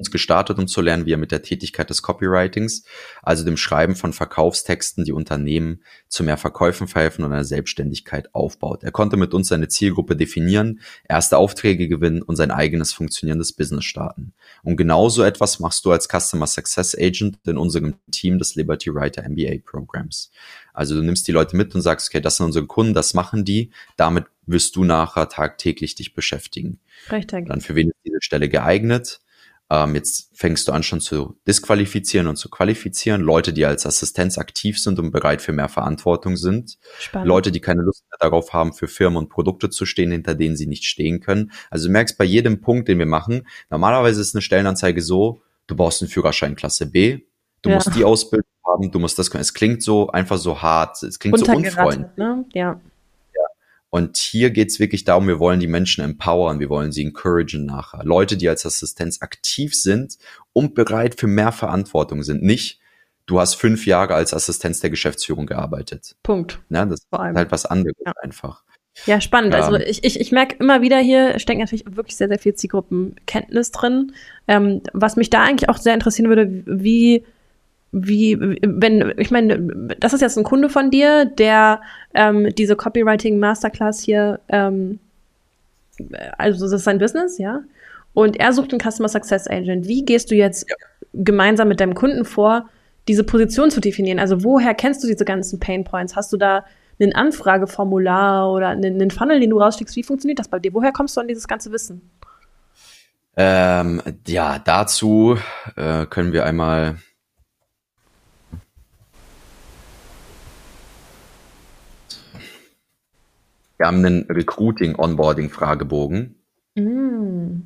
uns gestartet, um zu lernen, wie er mit der Tätigkeit des Copywritings, also dem Schreiben von Verkaufstexten, die Unternehmen zu mehr Verkäufen verhelfen und einer Selbstständigkeit aufbaut. Er konnte mit uns seine Zielgruppe definieren, erste Aufträge gewinnen und sein eigenes funktionierendes Business starten. Und genauso etwas machst du als Customer Success Agent in unserem Team des Liberty Writer MBA Programms. Also du nimmst die Leute mit und sagst, okay, das sind unsere Kunden, das machen die, damit wirst du nachher tagtäglich dich beschäftigen. Richtig. Dann für wen ist diese Stelle geeignet? Ähm, jetzt fängst du an schon zu disqualifizieren und zu qualifizieren. Leute, die als Assistenz aktiv sind und bereit für mehr Verantwortung sind. Spannend. Leute, die keine Lust mehr darauf haben, für Firmen und Produkte zu stehen, hinter denen sie nicht stehen können. Also du merkst bei jedem Punkt, den wir machen, normalerweise ist eine Stellenanzeige so, du brauchst einen Führerschein Klasse B, du ja. musst die Ausbildung haben, du musst das können. Es klingt so einfach so hart, es klingt so unfreundlich. Ne? Ja. Und hier geht's wirklich darum, wir wollen die Menschen empowern, wir wollen sie encouragen nachher. Leute, die als Assistenz aktiv sind und bereit für mehr Verantwortung sind. Nicht, du hast fünf Jahre als Assistenz der Geschäftsführung gearbeitet. Punkt. Ja, das ist halt was anderes ja. einfach. Ja, spannend. Also ähm, ich, ich, ich merke immer wieder hier, steckt natürlich wirklich sehr, sehr viel Zielgruppenkenntnis drin. Ähm, was mich da eigentlich auch sehr interessieren würde, wie wie, wenn, ich meine, das ist jetzt ein Kunde von dir, der ähm, diese Copywriting Masterclass hier, ähm, also das ist sein Business, ja, und er sucht einen Customer Success Agent. Wie gehst du jetzt ja. gemeinsam mit deinem Kunden vor, diese Position zu definieren? Also woher kennst du diese ganzen Pain Points? Hast du da ein Anfrageformular oder einen, Funnel, den du rausschickst? Wie funktioniert das bei dir? Woher kommst du an dieses ganze Wissen? Ähm, ja, dazu äh, können wir einmal Wir haben einen Recruiting-Onboarding-Fragebogen. Mm.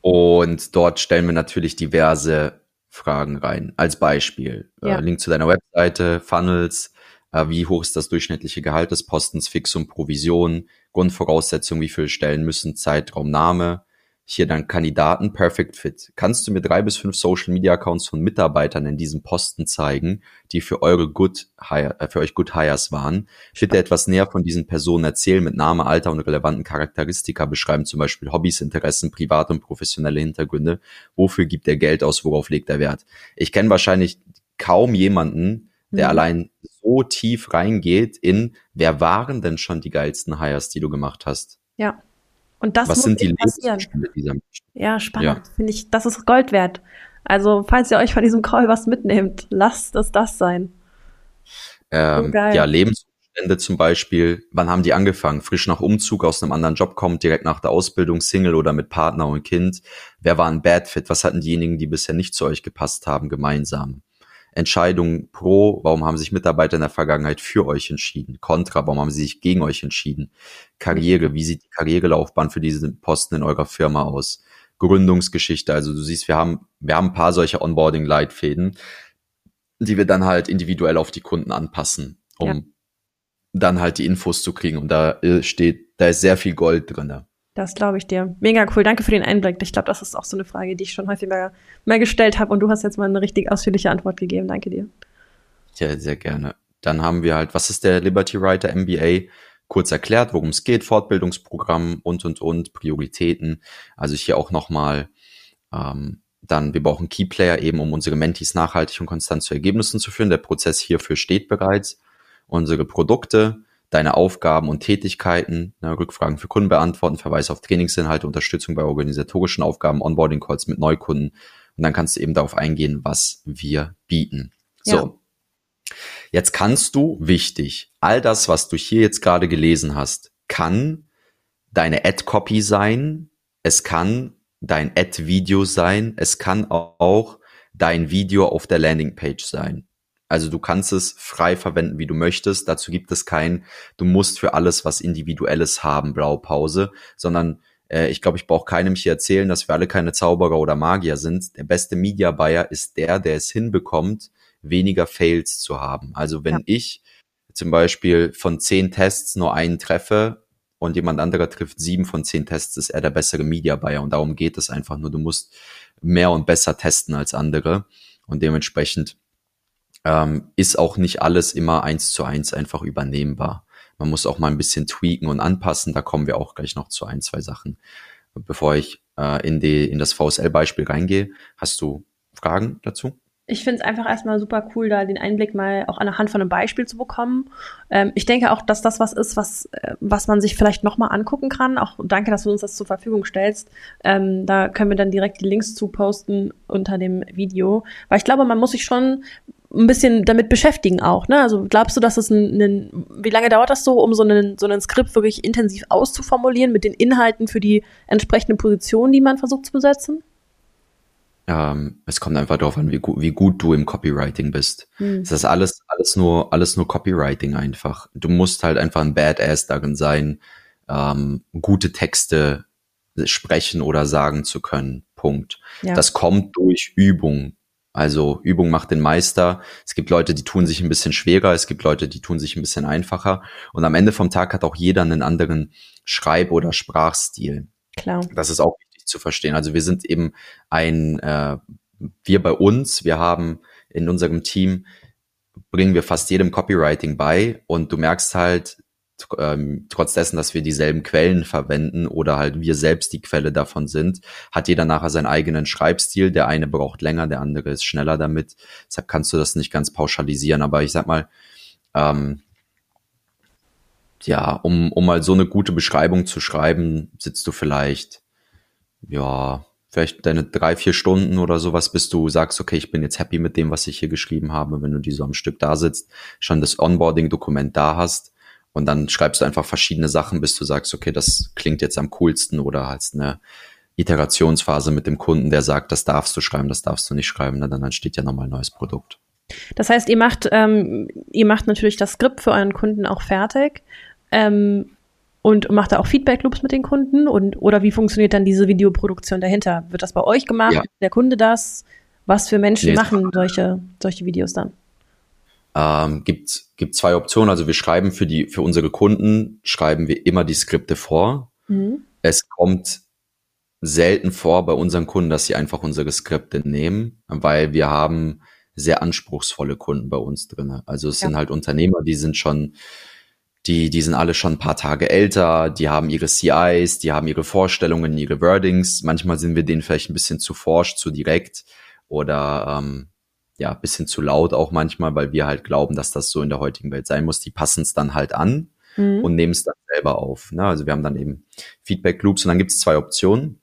Und dort stellen wir natürlich diverse Fragen rein. Als Beispiel, äh, ja. äh, Link zu deiner Webseite, Funnels, äh, wie hoch ist das durchschnittliche Gehalt des Postens, Fixum, Provision, Grundvoraussetzungen, wie viele Stellen müssen, Zeitraum, Name, hier dann Kandidaten Perfect Fit. Kannst du mir drei bis fünf Social Media Accounts von Mitarbeitern in diesem Posten zeigen, die für eure Good Hire, äh, für euch Good Hires waren? Bitte etwas näher von diesen Personen erzählen mit Name, Alter und relevanten Charakteristika beschreiben, zum Beispiel Hobbys, Interessen, private und professionelle Hintergründe. Wofür gibt er Geld aus? Worauf legt er Wert? Ich kenne wahrscheinlich kaum jemanden, der mhm. allein so tief reingeht in, wer waren denn schon die geilsten Hires, die du gemacht hast? Ja. Und das Was muss sind die passieren. dieser Menschen? Ja, spannend. Ja. Finde ich, das ist Gold wert. Also, falls ihr euch von diesem Call was mitnehmt, lasst es das sein. Ähm, so ja, Lebensumstände zum Beispiel. Wann haben die angefangen? Frisch nach Umzug aus einem anderen Job kommt, direkt nach der Ausbildung, Single oder mit Partner und Kind. Wer war ein Bad Fit? Was hatten diejenigen, die bisher nicht zu euch gepasst haben, gemeinsam? Entscheidungen pro, warum haben sich Mitarbeiter in der Vergangenheit für euch entschieden? Contra, warum haben sie sich gegen euch entschieden? Karriere, wie sieht die Karrierelaufbahn für diesen Posten in eurer Firma aus? Gründungsgeschichte, also du siehst, wir haben, wir haben ein paar solche Onboarding-Leitfäden, die wir dann halt individuell auf die Kunden anpassen, um ja. dann halt die Infos zu kriegen. Und da äh, steht, da ist sehr viel Gold drinne. Das glaube ich dir. Mega cool. Danke für den Einblick. Ich glaube, das ist auch so eine Frage, die ich schon häufiger mal gestellt habe und du hast jetzt mal eine richtig ausführliche Antwort gegeben. Danke dir. Ja, sehr gerne. Dann haben wir halt, was ist der Liberty Writer MBA? Kurz erklärt, worum es geht, Fortbildungsprogramm und, und, und, Prioritäten. Also hier auch nochmal, ähm, dann, wir brauchen Keyplayer eben, um unsere Mentees nachhaltig und konstant zu Ergebnissen zu führen. Der Prozess hierfür steht bereits. Unsere Produkte, deine Aufgaben und Tätigkeiten, ne, Rückfragen für Kunden beantworten, Verweis auf Trainingsinhalte, Unterstützung bei organisatorischen Aufgaben, Onboarding-Calls mit Neukunden. Und dann kannst du eben darauf eingehen, was wir bieten. Ja. So. Jetzt kannst du, wichtig, all das, was du hier jetzt gerade gelesen hast, kann deine Ad-Copy sein, es kann dein Ad-Video sein, es kann auch dein Video auf der Landingpage sein. Also du kannst es frei verwenden, wie du möchtest. Dazu gibt es kein, du musst für alles was Individuelles haben, Blaupause, sondern äh, ich glaube, ich brauche keinem hier erzählen, dass wir alle keine Zauberer oder Magier sind. Der beste Media Buyer ist der, der es hinbekommt, weniger Fails zu haben. Also wenn ja. ich zum Beispiel von zehn Tests nur einen treffe und jemand anderer trifft sieben von zehn Tests, ist er der bessere Media Buyer. Und darum geht es einfach nur. Du musst mehr und besser testen als andere. Und dementsprechend ähm, ist auch nicht alles immer eins zu eins einfach übernehmbar. Man muss auch mal ein bisschen tweaken und anpassen. Da kommen wir auch gleich noch zu ein, zwei Sachen. Bevor ich äh, in, die, in das VSL-Beispiel reingehe, hast du Fragen dazu? ich finde es einfach erstmal super cool, da den Einblick mal auch anhand von einem Beispiel zu bekommen. Ähm, ich denke auch, dass das was ist, was, äh, was man sich vielleicht nochmal angucken kann. Auch danke, dass du uns das zur Verfügung stellst. Ähm, da können wir dann direkt die Links zu posten unter dem Video. Weil ich glaube, man muss sich schon ein bisschen damit beschäftigen auch. Ne? Also glaubst du, dass es ein, ein wie lange dauert das so, um so einen, so einen Skript wirklich intensiv auszuformulieren mit den Inhalten für die entsprechenden Positionen, die man versucht zu besetzen? Ähm, es kommt einfach darauf an, wie, gu wie gut du im Copywriting bist. Mhm. Es ist alles, alles nur, alles nur Copywriting einfach. Du musst halt einfach ein Badass darin sein, ähm, gute Texte sprechen oder sagen zu können. Punkt. Ja. Das kommt durch Übung. Also Übung macht den Meister. Es gibt Leute, die tun sich ein bisschen schwerer, es gibt Leute, die tun sich ein bisschen einfacher. Und am Ende vom Tag hat auch jeder einen anderen Schreib- oder Sprachstil. Klar. Das ist auch zu verstehen. Also wir sind eben ein, äh, wir bei uns, wir haben in unserem Team, bringen wir fast jedem Copywriting bei und du merkst halt, ähm, trotz dessen, dass wir dieselben Quellen verwenden oder halt wir selbst die Quelle davon sind, hat jeder nachher seinen eigenen Schreibstil. Der eine braucht länger, der andere ist schneller damit. Deshalb kannst du das nicht ganz pauschalisieren. Aber ich sag mal, ähm, ja, um, um mal so eine gute Beschreibung zu schreiben, sitzt du vielleicht ja, vielleicht deine drei, vier Stunden oder sowas, bis du sagst, okay, ich bin jetzt happy mit dem, was ich hier geschrieben habe, wenn du die so am Stück da sitzt, schon das Onboarding-Dokument da hast und dann schreibst du einfach verschiedene Sachen, bis du sagst, okay, das klingt jetzt am coolsten oder hast eine Iterationsphase mit dem Kunden, der sagt, das darfst du schreiben, das darfst du nicht schreiben, dann entsteht ja nochmal ein neues Produkt. Das heißt, ihr macht, ähm, ihr macht natürlich das Skript für euren Kunden auch fertig. Ähm, und macht da auch Feedback-Loops mit den Kunden? Und, oder wie funktioniert dann diese Videoproduktion dahinter? Wird das bei euch gemacht? Ja. Der Kunde das? Was für Menschen nee, machen solche, solche Videos dann? Ähm, gibt, gibt zwei Optionen. Also wir schreiben für die, für unsere Kunden schreiben wir immer die Skripte vor. Mhm. Es kommt selten vor bei unseren Kunden, dass sie einfach unsere Skripte nehmen, weil wir haben sehr anspruchsvolle Kunden bei uns drin. Also es ja. sind halt Unternehmer, die sind schon die, die sind alle schon ein paar Tage älter, die haben ihre CIs, die haben ihre Vorstellungen, ihre Wordings. Manchmal sind wir denen vielleicht ein bisschen zu forsch, zu direkt oder ähm, ja, bisschen zu laut auch manchmal, weil wir halt glauben, dass das so in der heutigen Welt sein muss. Die passen es dann halt an mhm. und nehmen es dann selber auf. Ne? Also wir haben dann eben Feedback Loops und dann gibt es zwei Optionen.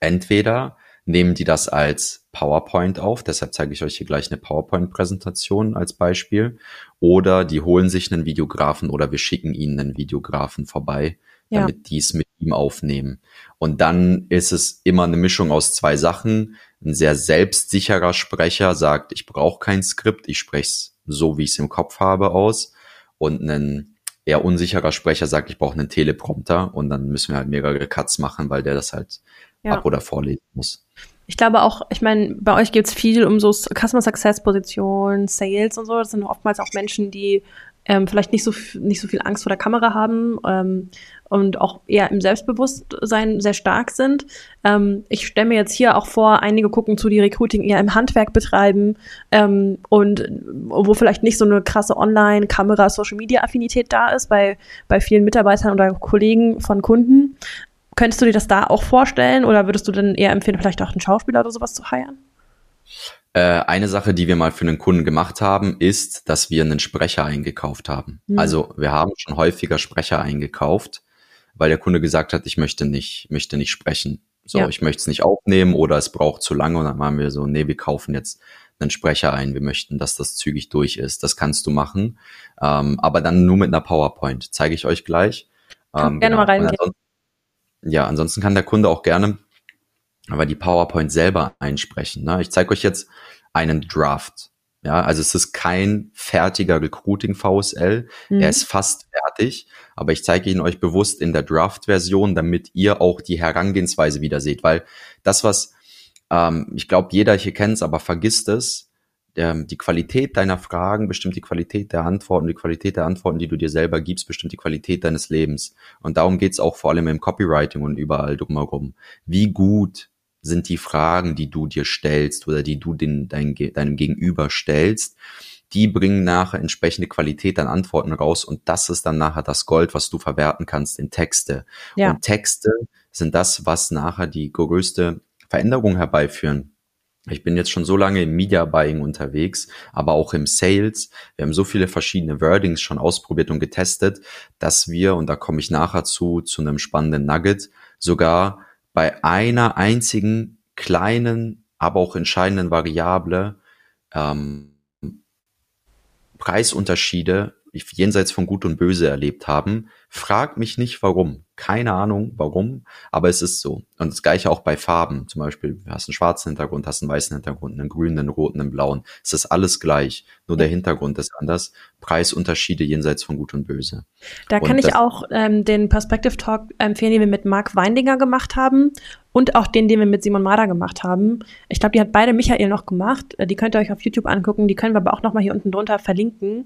Entweder nehmen die das als PowerPoint auf. Deshalb zeige ich euch hier gleich eine PowerPoint-Präsentation als Beispiel. Oder die holen sich einen Videografen oder wir schicken ihnen einen Videografen vorbei, ja. damit die es mit ihm aufnehmen. Und dann ist es immer eine Mischung aus zwei Sachen. Ein sehr selbstsicherer Sprecher sagt, ich brauche kein Skript, ich spreche es so, wie ich es im Kopf habe, aus. Und ein eher unsicherer Sprecher sagt, ich brauche einen Teleprompter und dann müssen wir halt mehrere Cuts machen, weil der das halt ja. ab oder vorlesen muss. Ich glaube auch, ich meine, bei euch geht es viel um so Customer Success Positionen, Sales und so. Das sind oftmals auch Menschen, die ähm, vielleicht nicht so, nicht so viel Angst vor der Kamera haben ähm, und auch eher im Selbstbewusstsein sehr stark sind. Ähm, ich stelle mir jetzt hier auch vor, einige gucken zu, die Recruiting eher im Handwerk betreiben ähm, und wo vielleicht nicht so eine krasse Online-Kamera, Social-Media-Affinität da ist bei, bei vielen Mitarbeitern oder Kollegen von Kunden. Könntest du dir das da auch vorstellen oder würdest du dann eher empfehlen, vielleicht auch einen Schauspieler oder sowas zu heiraten? Äh, eine Sache, die wir mal für einen Kunden gemacht haben, ist, dass wir einen Sprecher eingekauft haben. Mhm. Also wir haben schon häufiger Sprecher eingekauft, weil der Kunde gesagt hat, ich möchte nicht, möchte nicht sprechen. So, ja. ich möchte es nicht aufnehmen oder es braucht zu lange und dann waren wir so, nee, wir kaufen jetzt einen Sprecher ein. Wir möchten, dass das zügig durch ist. Das kannst du machen, ähm, aber dann nur mit einer PowerPoint. Zeige ich euch gleich. Ähm, gerne genau. mal reingehen ja, ansonsten kann der Kunde auch gerne aber die PowerPoint selber einsprechen. Ne? Ich zeige euch jetzt einen Draft. Ja, also es ist kein fertiger Recruiting VSL. Mhm. Er ist fast fertig, aber ich zeige ihn euch bewusst in der Draft-Version, damit ihr auch die Herangehensweise wieder seht, weil das, was ähm, ich glaube, jeder hier kennt es, aber vergisst es. Ähm, die Qualität deiner Fragen bestimmt die Qualität der Antworten, die Qualität der Antworten, die du dir selber gibst, bestimmt die Qualität deines Lebens. Und darum geht's auch vor allem im Copywriting und überall drumherum. Wie gut sind die Fragen, die du dir stellst oder die du den, dein, deinem Gegenüber stellst, die bringen nachher entsprechende Qualität an Antworten raus und das ist dann nachher das Gold, was du verwerten kannst in Texte. Ja. Und Texte sind das, was nachher die größte Veränderung herbeiführen. Ich bin jetzt schon so lange im Media Buying unterwegs, aber auch im Sales. Wir haben so viele verschiedene Wordings schon ausprobiert und getestet, dass wir, und da komme ich nachher zu, zu einem spannenden Nugget, sogar bei einer einzigen kleinen, aber auch entscheidenden Variable ähm, Preisunterschiede jenseits von Gut und Böse erlebt haben. Frag mich nicht warum. Keine Ahnung warum, aber es ist so. Und das gleiche auch bei Farben. Zum Beispiel, du hast einen schwarzen Hintergrund, hast einen weißen Hintergrund, einen grünen, einen roten, einen blauen. Es ist alles gleich. Nur der Hintergrund ist anders. Preisunterschiede jenseits von Gut und Böse. Da kann ich auch ähm, den Perspective Talk empfehlen, den wir mit Mark Weindinger gemacht haben und auch den, den wir mit Simon Marder gemacht haben. Ich glaube, die hat beide Michael noch gemacht. Äh, die könnt ihr euch auf YouTube angucken. Die können wir aber auch nochmal hier unten drunter verlinken,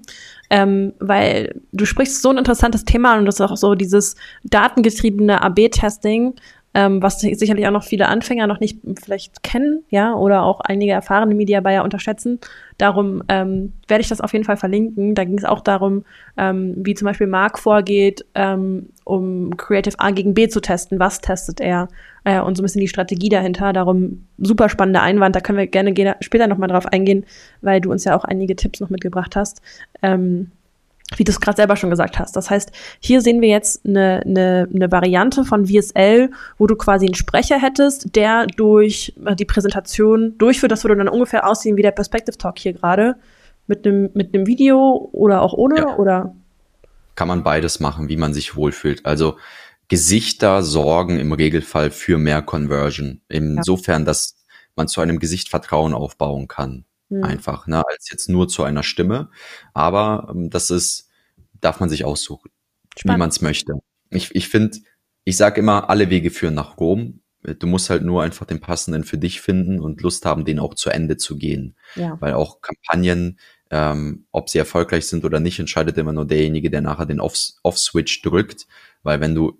ähm, weil du sprichst so ein interessantes Thema und das ist auch so dieses datengetriebene AB-Testing ähm, was sicherlich auch noch viele Anfänger noch nicht vielleicht kennen, ja, oder auch einige erfahrene Media Buyer unterschätzen. Darum ähm, werde ich das auf jeden Fall verlinken. Da ging es auch darum, ähm, wie zum Beispiel Mark vorgeht, ähm, um Creative A gegen B zu testen. Was testet er? Äh, und so ein bisschen die Strategie dahinter. Darum super spannender Einwand. Da können wir gerne später nochmal drauf eingehen, weil du uns ja auch einige Tipps noch mitgebracht hast. Ähm, wie du es gerade selber schon gesagt hast. Das heißt, hier sehen wir jetzt eine, eine, eine Variante von VSL, wo du quasi einen Sprecher hättest, der durch äh, die Präsentation durchführt. Das würde dann ungefähr aussehen wie der Perspective Talk hier gerade. Mit einem, mit einem Video oder auch ohne ja. oder? Kann man beides machen, wie man sich wohlfühlt. Also Gesichter sorgen im Regelfall für mehr Conversion. Insofern, ja. dass man zu einem Gesicht Vertrauen aufbauen kann mhm. einfach, ne, als jetzt nur zu einer Stimme. Aber ähm, das ist, darf man sich aussuchen, Spannend. wie man es möchte. Ich, ich finde, ich sage immer, alle Wege führen nach Rom. Du musst halt nur einfach den passenden für dich finden und Lust haben, den auch zu Ende zu gehen. Ja. Weil auch Kampagnen, ähm, ob sie erfolgreich sind oder nicht, entscheidet immer nur derjenige, der nachher den Off-Switch Off drückt. Weil wenn du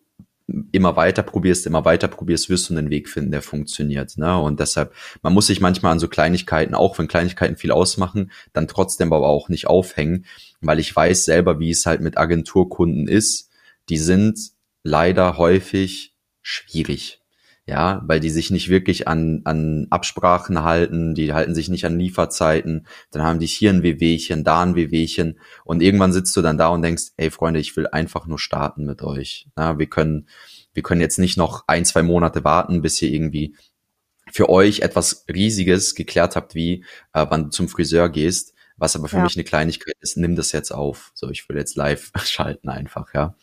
immer weiter probierst, immer weiter probierst, wirst du einen Weg finden, der funktioniert. Ne? Und deshalb, man muss sich manchmal an so Kleinigkeiten, auch wenn Kleinigkeiten viel ausmachen, dann trotzdem aber auch nicht aufhängen, weil ich weiß selber, wie es halt mit Agenturkunden ist. Die sind leider häufig schwierig. Ja, weil die sich nicht wirklich an, an Absprachen halten, die halten sich nicht an Lieferzeiten, dann haben die hier ein Wehwehchen, da ein Wehwehchen und irgendwann sitzt du dann da und denkst, ey Freunde, ich will einfach nur starten mit euch. Ja, wir können, wir können jetzt nicht noch ein, zwei Monate warten, bis ihr irgendwie für euch etwas Riesiges geklärt habt, wie äh, wann du zum Friseur gehst, was aber für ja. mich eine Kleinigkeit ist, nimm das jetzt auf. So, ich will jetzt live schalten einfach, ja.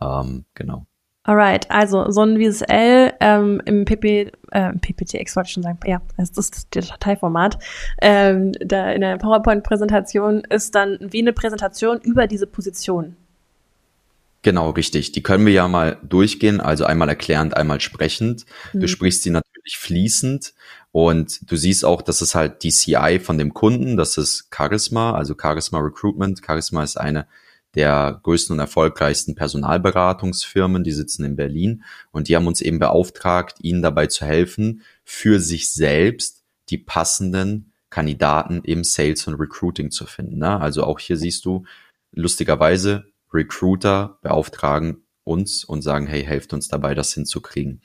Ähm, genau. Alright, also so ein VSL ähm, im PP, äh, PPTX wollte ich schon sagen, ja, das ist das Dateiformat. Ähm, da in der PowerPoint-Präsentation ist dann wie eine Präsentation über diese Position. Genau, richtig. Die können wir ja mal durchgehen, also einmal erklärend, einmal sprechend. Mhm. Du sprichst sie natürlich fließend und du siehst auch, dass es halt die CI von dem Kunden, das ist Charisma, also Charisma Recruitment. Charisma ist eine der größten und erfolgreichsten Personalberatungsfirmen, die sitzen in Berlin und die haben uns eben beauftragt, ihnen dabei zu helfen, für sich selbst die passenden Kandidaten im Sales und Recruiting zu finden. Ne? Also auch hier siehst du, lustigerweise, Recruiter beauftragen uns und sagen, hey, helft uns dabei, das hinzukriegen.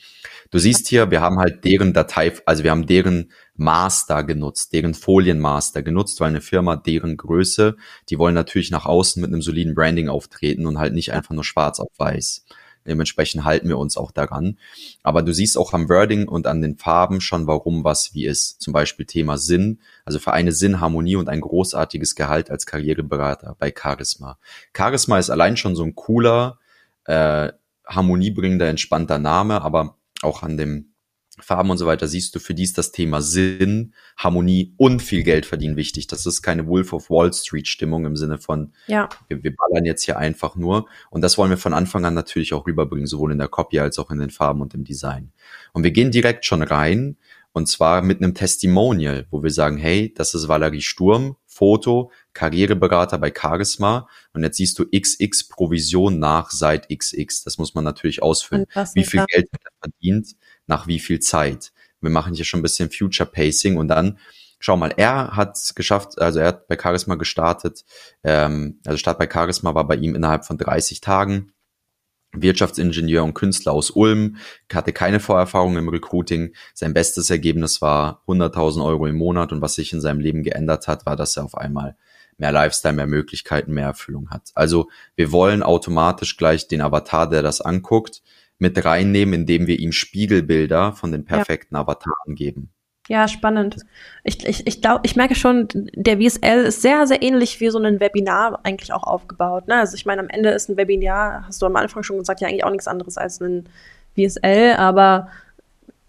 Du siehst hier, wir haben halt deren Datei, also wir haben deren Master genutzt, deren Folienmaster genutzt, weil eine Firma deren Größe, die wollen natürlich nach außen mit einem soliden Branding auftreten und halt nicht einfach nur schwarz auf weiß. Dementsprechend halten wir uns auch daran. Aber du siehst auch am Wording und an den Farben schon, warum was wie ist. Zum Beispiel Thema Sinn. Also für eine Sinn, Harmonie und ein großartiges Gehalt als Karriereberater bei Charisma. Charisma ist allein schon so ein cooler, äh, harmoniebringender, entspannter Name, aber auch an dem Farben und so weiter, siehst du, für die ist das Thema Sinn, Harmonie und viel Geld verdienen wichtig. Das ist keine Wolf of Wall Street Stimmung im Sinne von, ja. wir, wir ballern jetzt hier einfach nur. Und das wollen wir von Anfang an natürlich auch rüberbringen, sowohl in der Copy als auch in den Farben und im Design. Und wir gehen direkt schon rein, und zwar mit einem Testimonial, wo wir sagen, hey, das ist Valerie Sturm, Foto, Karriereberater bei Charisma und jetzt siehst du XX Provision nach seit XX. Das muss man natürlich ausfüllen. Wie viel Geld hat er verdient? Nach wie viel Zeit. Wir machen hier schon ein bisschen Future Pacing und dann schau mal, er hat es geschafft, also er hat bei Charisma gestartet, ähm, also Start bei Charisma war bei ihm innerhalb von 30 Tagen. Wirtschaftsingenieur und Künstler aus Ulm, hatte keine Vorerfahrung im Recruiting. Sein bestes Ergebnis war 100.000 Euro im Monat und was sich in seinem Leben geändert hat, war, dass er auf einmal mehr Lifestyle, mehr Möglichkeiten, mehr Erfüllung hat. Also wir wollen automatisch gleich den Avatar, der das anguckt, mit reinnehmen, indem wir ihm Spiegelbilder von den perfekten ja. Avataren geben. Ja, spannend. Ich, ich, ich glaube, ich merke schon, der VSL ist sehr, sehr ähnlich wie so ein Webinar eigentlich auch aufgebaut. Ne? Also ich meine, am Ende ist ein Webinar, hast du am Anfang schon gesagt, ja eigentlich auch nichts anderes als ein VSL, aber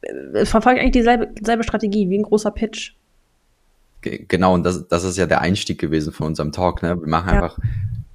es äh, verfolgt eigentlich dieselbe, dieselbe Strategie wie ein großer Pitch. Genau, und das, das ist ja der Einstieg gewesen von unserem Talk. Ne? Wir machen ja. einfach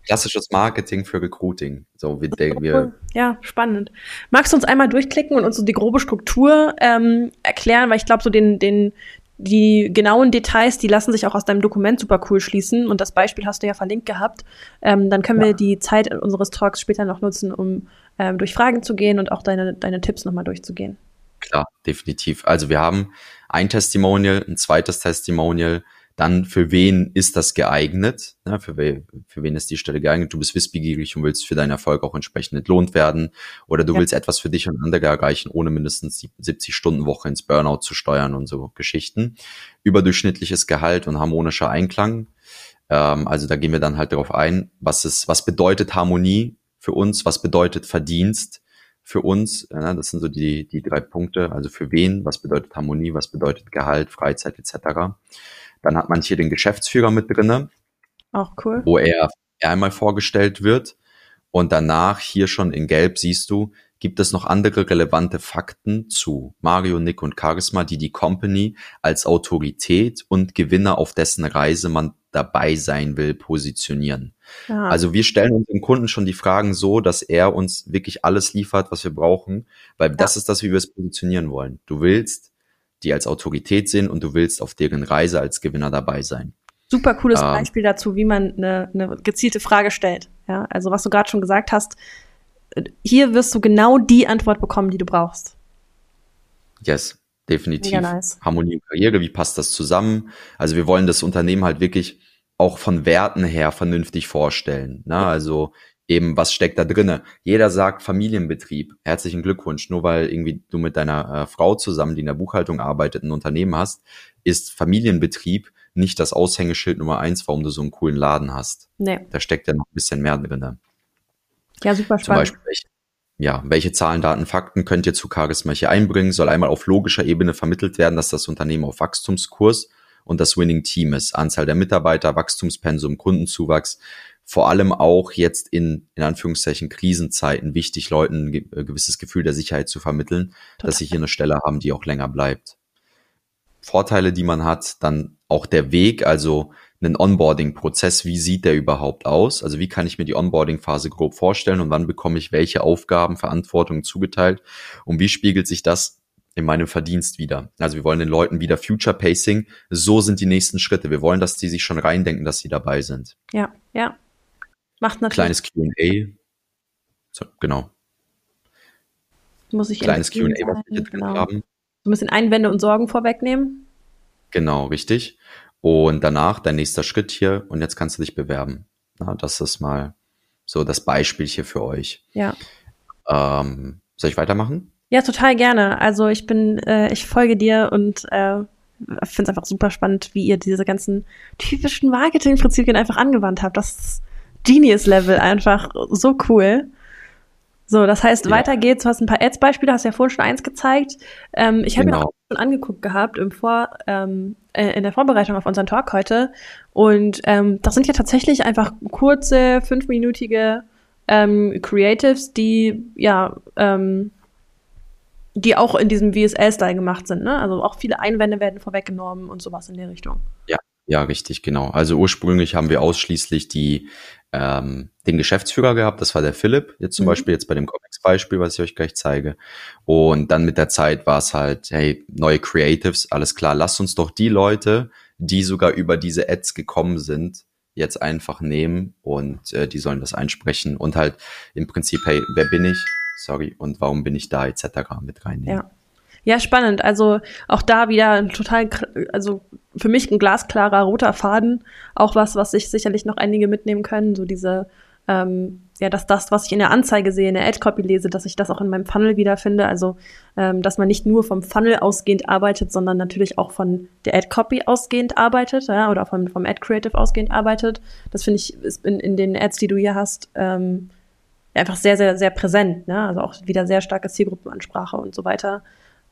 klassisches Marketing für Recruiting. So wie der, wir. Ja, spannend. Magst du uns einmal durchklicken und uns so die grobe Struktur ähm, erklären? Weil ich glaube, so den, den, die genauen Details, die lassen sich auch aus deinem Dokument super cool schließen. Und das Beispiel hast du ja verlinkt gehabt. Ähm, dann können ja. wir die Zeit unseres Talks später noch nutzen, um ähm, durch Fragen zu gehen und auch deine, deine Tipps nochmal durchzugehen. Klar, definitiv. Also wir haben ein Testimonial, ein zweites Testimonial, dann für wen ist das geeignet? Ja, für, we für wen ist die Stelle geeignet? Du bist wissbegierig und willst für deinen Erfolg auch entsprechend entlohnt werden. Oder du ja. willst etwas für dich und andere erreichen, ohne mindestens 70 Stunden Woche ins Burnout zu steuern und so Geschichten. Überdurchschnittliches Gehalt und harmonischer Einklang. Ähm, also da gehen wir dann halt darauf ein, was ist, was bedeutet Harmonie für uns? Was bedeutet Verdienst? für uns. Ja, das sind so die, die drei Punkte. Also für wen, was bedeutet Harmonie, was bedeutet Gehalt, Freizeit etc. Dann hat man hier den Geschäftsführer mit drinne. Auch cool. Wo er einmal vorgestellt wird. Und danach hier schon in Gelb siehst du, gibt es noch andere relevante Fakten zu Mario, Nick und Charisma, die die Company als Autorität und Gewinner auf dessen Reise man dabei sein will, positionieren. Ja. Also wir stellen unseren Kunden schon die Fragen so, dass er uns wirklich alles liefert, was wir brauchen, weil ja. das ist das, wie wir es positionieren wollen. Du willst die als Autorität sind und du willst auf deren Reise als Gewinner dabei sein. Super cooles ähm, Beispiel dazu, wie man eine, eine gezielte Frage stellt. Ja, also was du gerade schon gesagt hast, hier wirst du genau die Antwort bekommen, die du brauchst. Yes, definitiv. Nice. Harmonie und Karriere, wie passt das zusammen? Also wir wollen das Unternehmen halt wirklich auch von Werten her vernünftig vorstellen. Ne? Also eben, was steckt da drinne? Jeder sagt Familienbetrieb. Herzlichen Glückwunsch. Nur weil irgendwie du mit deiner äh, Frau zusammen, die in der Buchhaltung arbeitet, ein Unternehmen hast, ist Familienbetrieb nicht das Aushängeschild Nummer eins, warum du so einen coolen Laden hast. Nee. Da steckt ja noch ein bisschen mehr drinne. Ja, super spannend. Zum Beispiel, welche, ja, welche Zahlen, Daten, Fakten könnt ihr zu Charisma hier einbringen? Soll einmal auf logischer Ebene vermittelt werden, dass das Unternehmen auf Wachstumskurs und das Winning Team ist. Anzahl der Mitarbeiter, Wachstumspensum, Kundenzuwachs vor allem auch jetzt in, in Anführungszeichen, Krisenzeiten wichtig, Leuten ein äh, gewisses Gefühl der Sicherheit zu vermitteln, Total. dass sie hier eine Stelle haben, die auch länger bleibt. Vorteile, die man hat, dann auch der Weg, also einen Onboarding-Prozess, wie sieht der überhaupt aus? Also wie kann ich mir die Onboarding-Phase grob vorstellen und wann bekomme ich welche Aufgaben, Verantwortung zugeteilt und wie spiegelt sich das in meinem Verdienst wieder? Also wir wollen den Leuten wieder Future Pacing, so sind die nächsten Schritte. Wir wollen, dass die sich schon reindenken, dass sie dabei sind. Ja, ja, Macht natürlich. Kleines QA. So, genau. Muss ich Kleines QA, was wir drin genau. haben. So ein bisschen Einwände und Sorgen vorwegnehmen. Genau, richtig. Und danach dein nächster Schritt hier und jetzt kannst du dich bewerben. Na, das ist mal so das Beispiel hier für euch. Ja. Ähm, soll ich weitermachen? Ja, total gerne. Also ich bin, äh, ich folge dir und äh, finde es einfach super spannend, wie ihr diese ganzen typischen Marketingprinzipien einfach angewandt habt. Das ist Genius-Level einfach so cool. So, das heißt, ja. weiter geht's. Du hast ein paar Ads-Beispiele, hast ja vorhin schon eins gezeigt. Ähm, ich habe genau. mir auch schon angeguckt gehabt im Vor, ähm, äh, in der Vorbereitung auf unseren Talk heute. Und ähm, das sind ja tatsächlich einfach kurze, fünfminütige ähm, Creatives, die ja ähm, die auch in diesem VSL-Style gemacht sind, ne? Also auch viele Einwände werden vorweggenommen und sowas in der Richtung. Ja, ja, richtig, genau. Also ursprünglich haben wir ausschließlich die ähm, den Geschäftsführer gehabt, das war der Philipp, jetzt zum mhm. Beispiel jetzt bei dem Comics-Beispiel, was ich euch gleich zeige. Und dann mit der Zeit war es halt, hey, neue Creatives, alles klar, lasst uns doch die Leute, die sogar über diese Ads gekommen sind, jetzt einfach nehmen und äh, die sollen das einsprechen und halt im Prinzip, hey, wer bin ich? Sorry, und warum bin ich da, etc. mit reinnehmen. Ja. Ja, spannend. Also auch da wieder ein total, also für mich ein glasklarer roter Faden. Auch was, was sich sicherlich noch einige mitnehmen können. So diese, ähm, ja, dass das, was ich in der Anzeige sehe, in der Ad-Copy lese, dass ich das auch in meinem Funnel wiederfinde. Also, ähm, dass man nicht nur vom Funnel ausgehend arbeitet, sondern natürlich auch von der Ad-Copy ausgehend arbeitet, ja, oder vom, vom Ad-Creative ausgehend arbeitet. Das finde ich in, in den Ads, die du hier hast, ähm, einfach sehr, sehr, sehr präsent. Ne? Also auch wieder sehr starke Zielgruppenansprache und so weiter.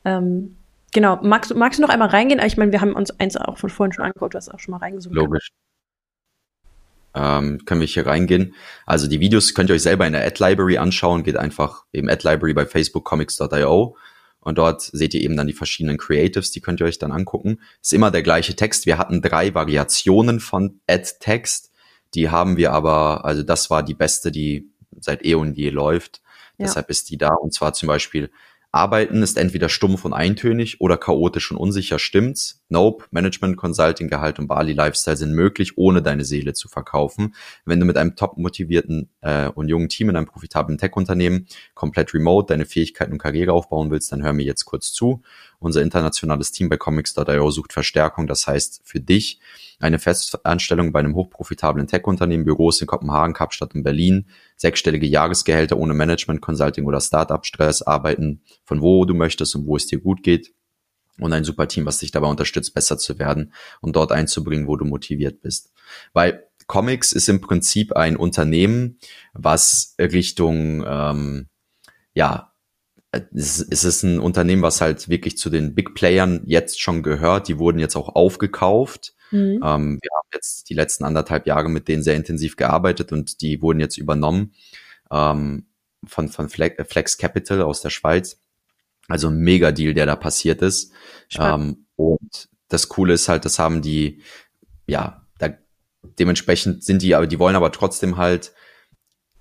Ähm, genau, magst, magst du noch einmal reingehen? Ich meine, wir haben uns eins auch von vorhin schon angeguckt, du hast auch schon mal reingesucht. Logisch. Ähm, können wir hier reingehen. Also die Videos könnt ihr euch selber in der Ad Library anschauen. Geht einfach eben Ad Library bei facebookcomics.io und dort seht ihr eben dann die verschiedenen Creatives, die könnt ihr euch dann angucken. Ist immer der gleiche Text. Wir hatten drei Variationen von Ad-Text. Die haben wir aber, also das war die beste, die seit eh und je läuft. Ja. Deshalb ist die da. Und zwar zum Beispiel Arbeiten ist entweder stumpf und eintönig oder chaotisch und unsicher. Stimmt's? Nope. Management, Consulting, Gehalt und Bali Lifestyle sind möglich, ohne deine Seele zu verkaufen. Wenn du mit einem top motivierten äh, und jungen Team in einem profitablen Tech-Unternehmen komplett remote deine Fähigkeiten und Karriere aufbauen willst, dann hör mir jetzt kurz zu. Unser internationales Team bei Comics.io sucht Verstärkung. Das heißt für dich eine Festanstellung bei einem hochprofitablen Tech-Unternehmen, Büros in Kopenhagen, Kapstadt und Berlin, sechsstellige Jahresgehälter ohne Management, Consulting oder Startup-Stress, arbeiten von wo du möchtest und wo es dir gut geht und ein super Team, was dich dabei unterstützt, besser zu werden und dort einzubringen, wo du motiviert bist. Weil Comics ist im Prinzip ein Unternehmen, was Richtung, ähm, ja, es, ist ein Unternehmen, was halt wirklich zu den Big Playern jetzt schon gehört. Die wurden jetzt auch aufgekauft. Mhm. Ähm, wir haben jetzt die letzten anderthalb Jahre mit denen sehr intensiv gearbeitet und die wurden jetzt übernommen ähm, von, von Flex Capital aus der Schweiz. Also ein Mega-Deal, der da passiert ist. Ähm, und das Coole ist halt, das haben die, ja, da, dementsprechend sind die, aber die wollen aber trotzdem halt,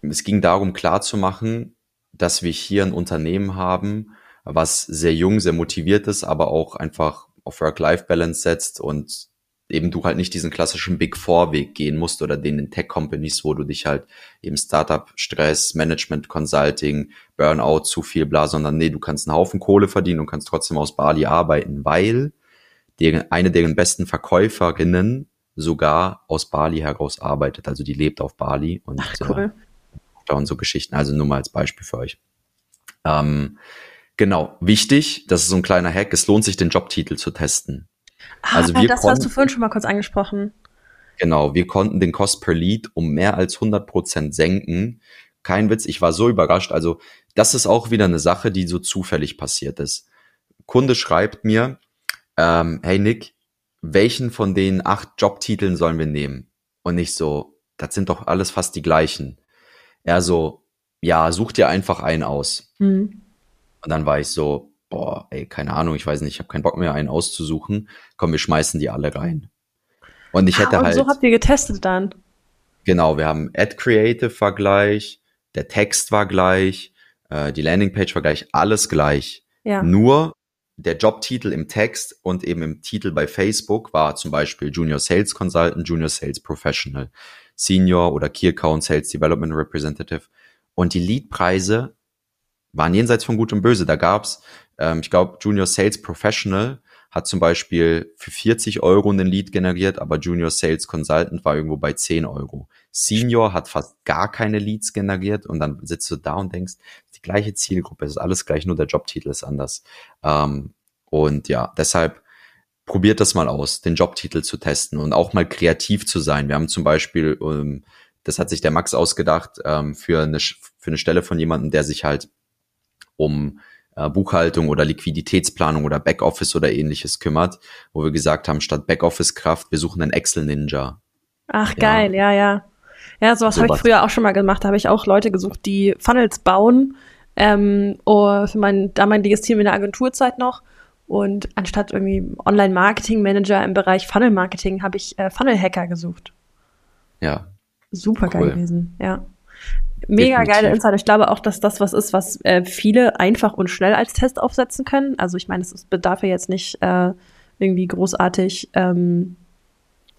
es ging darum klar zu machen, dass wir hier ein Unternehmen haben, was sehr jung, sehr motiviert ist, aber auch einfach auf Work-Life-Balance setzt und eben du halt nicht diesen klassischen Big Four Weg gehen musst oder den in Tech Companies, wo du dich halt eben Startup Stress, Management Consulting, Burnout, zu viel bla, sondern nee, du kannst einen Haufen Kohle verdienen und kannst trotzdem aus Bali arbeiten, weil deren, eine deren besten Verkäuferinnen sogar aus Bali heraus arbeitet, also die lebt auf Bali und Ach, cool. äh, und so Geschichten, also nur mal als Beispiel für euch. Ähm, genau, wichtig, das ist so ein kleiner Hack, es lohnt sich den Jobtitel zu testen. Ah, also wir das konnten, hast du vorhin schon mal kurz angesprochen. Genau, wir konnten den Cost per Lead um mehr als 100 Prozent senken. Kein Witz, ich war so überrascht. Also das ist auch wieder eine Sache, die so zufällig passiert ist. Kunde schreibt mir, ähm, hey Nick, welchen von den acht Jobtiteln sollen wir nehmen? Und ich so, das sind doch alles fast die gleichen. Er so, ja, such dir einfach einen aus. Mhm. Und dann war ich so, boah, ey, keine Ahnung, ich weiß nicht, ich habe keinen Bock mehr, einen auszusuchen. Komm, wir schmeißen die alle rein. Und ich hätte ah, und halt. so habt ihr getestet dann. Genau, wir haben Ad Creative war gleich, der Text war gleich, äh, die Landingpage war gleich, alles gleich. Ja. Nur der Jobtitel im Text und eben im Titel bei Facebook war zum Beispiel Junior Sales Consultant, Junior Sales Professional, Senior oder Key Account Sales Development Representative. Und die Leadpreise waren jenseits von Gut und Böse. Da gab's ähm, ich glaube, Junior Sales Professional hat zum Beispiel für 40 Euro einen Lead generiert, aber Junior Sales Consultant war irgendwo bei 10 Euro. Senior hat fast gar keine Leads generiert und dann sitzt du da und denkst, die gleiche Zielgruppe, es ist alles gleich, nur der Jobtitel ist anders. Ähm, und ja, deshalb probiert das mal aus, den Jobtitel zu testen und auch mal kreativ zu sein. Wir haben zum Beispiel, ähm, das hat sich der Max ausgedacht, ähm, für, eine, für eine Stelle von jemandem, der sich halt um äh, Buchhaltung oder Liquiditätsplanung oder Backoffice oder ähnliches kümmert, wo wir gesagt haben, statt Backoffice-Kraft, wir suchen einen Excel-Ninja. Ach, geil, ja, ja. Ja, sowas so habe ich früher auch schon mal gemacht. Da habe ich auch Leute gesucht, die Funnels bauen, ähm, oh, für mein damaliges Team in der Agenturzeit noch. Und anstatt irgendwie Online-Marketing-Manager im Bereich Funnel-Marketing habe ich äh, Funnel-Hacker gesucht. Ja. Super geil gewesen, ja. Mega Definitiv. geile Insider. Ich glaube auch, dass das was ist, was äh, viele einfach und schnell als Test aufsetzen können. Also ich meine, es bedarf ja jetzt nicht äh, irgendwie großartig ähm,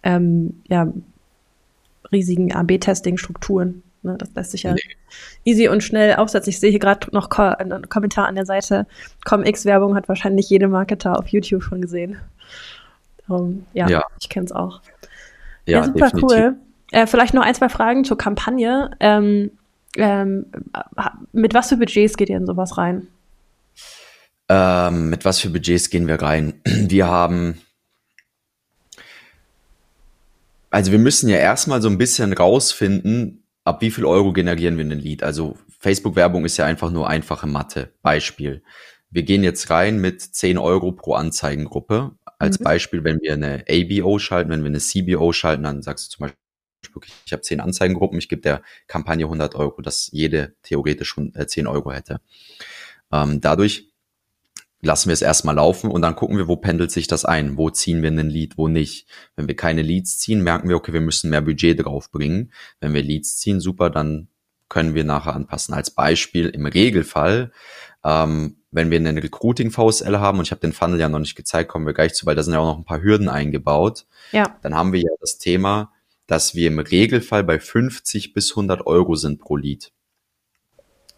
ähm, ja, riesigen AB-Testing-Strukturen. Ne? Das lässt sich ja nee. easy und schnell aufsetzen. Ich sehe hier gerade noch Ko einen Kommentar an der Seite. ComX-Werbung hat wahrscheinlich jede Marketer auf YouTube schon gesehen. Um, ja, ja, ich kenne es auch. Ja, ja super definitiv. cool. Äh, vielleicht noch ein, zwei Fragen zur Kampagne. Ähm, ähm, mit was für Budgets geht ihr in sowas rein? Ähm, mit was für Budgets gehen wir rein? Wir haben also wir müssen ja erstmal so ein bisschen rausfinden, ab wie viel Euro generieren wir einen Lead. Also Facebook-Werbung ist ja einfach nur einfache Mathe. Beispiel. Wir gehen jetzt rein mit 10 Euro pro Anzeigengruppe. Als mhm. Beispiel, wenn wir eine ABO schalten, wenn wir eine CBO schalten, dann sagst du zum Beispiel, ich habe 10 Anzeigengruppen, ich gebe der Kampagne 100 Euro, dass jede theoretisch schon 10 Euro hätte. Ähm, dadurch lassen wir es erstmal laufen und dann gucken wir, wo pendelt sich das ein, wo ziehen wir einen Lead, wo nicht. Wenn wir keine Leads ziehen, merken wir, okay, wir müssen mehr Budget draufbringen. Wenn wir Leads ziehen, super, dann können wir nachher anpassen. Als Beispiel im Regelfall, ähm, wenn wir einen Recruiting VSL haben, und ich habe den Funnel ja noch nicht gezeigt, kommen wir gleich zu, weil da sind ja auch noch ein paar Hürden eingebaut. Ja. Dann haben wir ja das Thema, dass wir im Regelfall bei 50 bis 100 Euro sind pro Lead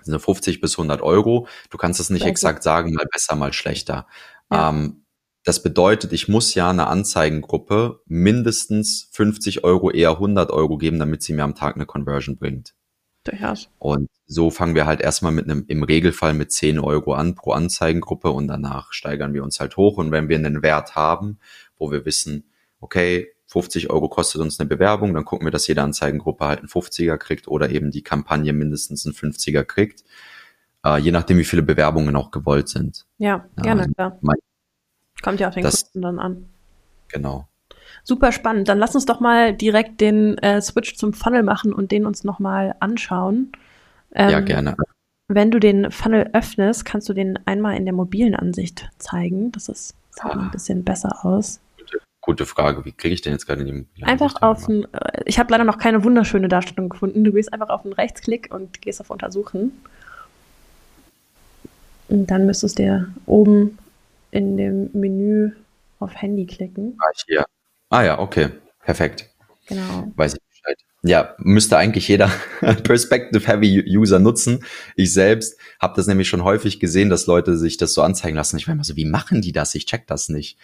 sind 50 bis 100 Euro. Du kannst es nicht exakt sagen, mal besser, mal schlechter. Ja. Ähm, das bedeutet, ich muss ja einer Anzeigengruppe mindestens 50 Euro, eher 100 Euro geben, damit sie mir am Tag eine Conversion bringt. Durchaus. Und so fangen wir halt erstmal mit einem, im Regelfall mit 10 Euro an pro Anzeigengruppe und danach steigern wir uns halt hoch. Und wenn wir einen Wert haben, wo wir wissen, okay, 50 Euro kostet uns eine Bewerbung, dann gucken wir, dass jede Anzeigengruppe halt einen 50er kriegt oder eben die Kampagne mindestens einen 50er kriegt, äh, je nachdem, wie viele Bewerbungen auch gewollt sind. Ja, gerne, also, klar. Mein, Kommt ja auf den das, Kunden dann an. Genau. Super spannend. Dann lass uns doch mal direkt den äh, Switch zum Funnel machen und den uns nochmal anschauen. Ähm, ja, gerne. Wenn du den Funnel öffnest, kannst du den einmal in der mobilen Ansicht zeigen. Das ist, sieht ah. ein bisschen besser aus. Gute Frage. Wie kriege ich denn jetzt gerade in die Einfach auf ein, äh, ich habe leider noch keine wunderschöne Darstellung gefunden. Du gehst einfach auf einen Rechtsklick und gehst auf Untersuchen. Und dann müsstest du dir oben in dem Menü auf Handy klicken. Ah, hier. Ah ja, okay. Perfekt. Genau. Weiß ich Bescheid. Ja, müsste eigentlich jeder Perspective-Heavy-User nutzen. Ich selbst habe das nämlich schon häufig gesehen, dass Leute sich das so anzeigen lassen. Ich war immer so, wie machen die das? Ich check das nicht.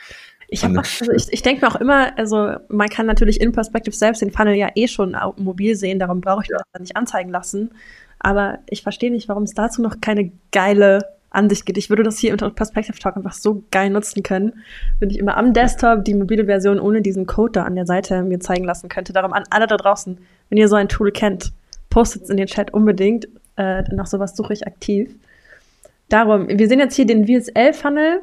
Ich, hab, also ich, ich denke mir auch immer, also man kann natürlich in Perspective selbst den Funnel ja eh schon mobil sehen, darum brauche ich ja. das nicht anzeigen lassen. Aber ich verstehe nicht, warum es dazu noch keine geile Ansicht gibt. Ich würde das hier unter Perspective Talk einfach so geil nutzen können, wenn ich immer am Desktop die mobile Version ohne diesen Code da an der Seite mir zeigen lassen könnte. Darum an alle da draußen, wenn ihr so ein Tool kennt, postet es in den Chat unbedingt. Äh, nach sowas suche ich aktiv. Darum, wir sehen jetzt hier den VSL-Funnel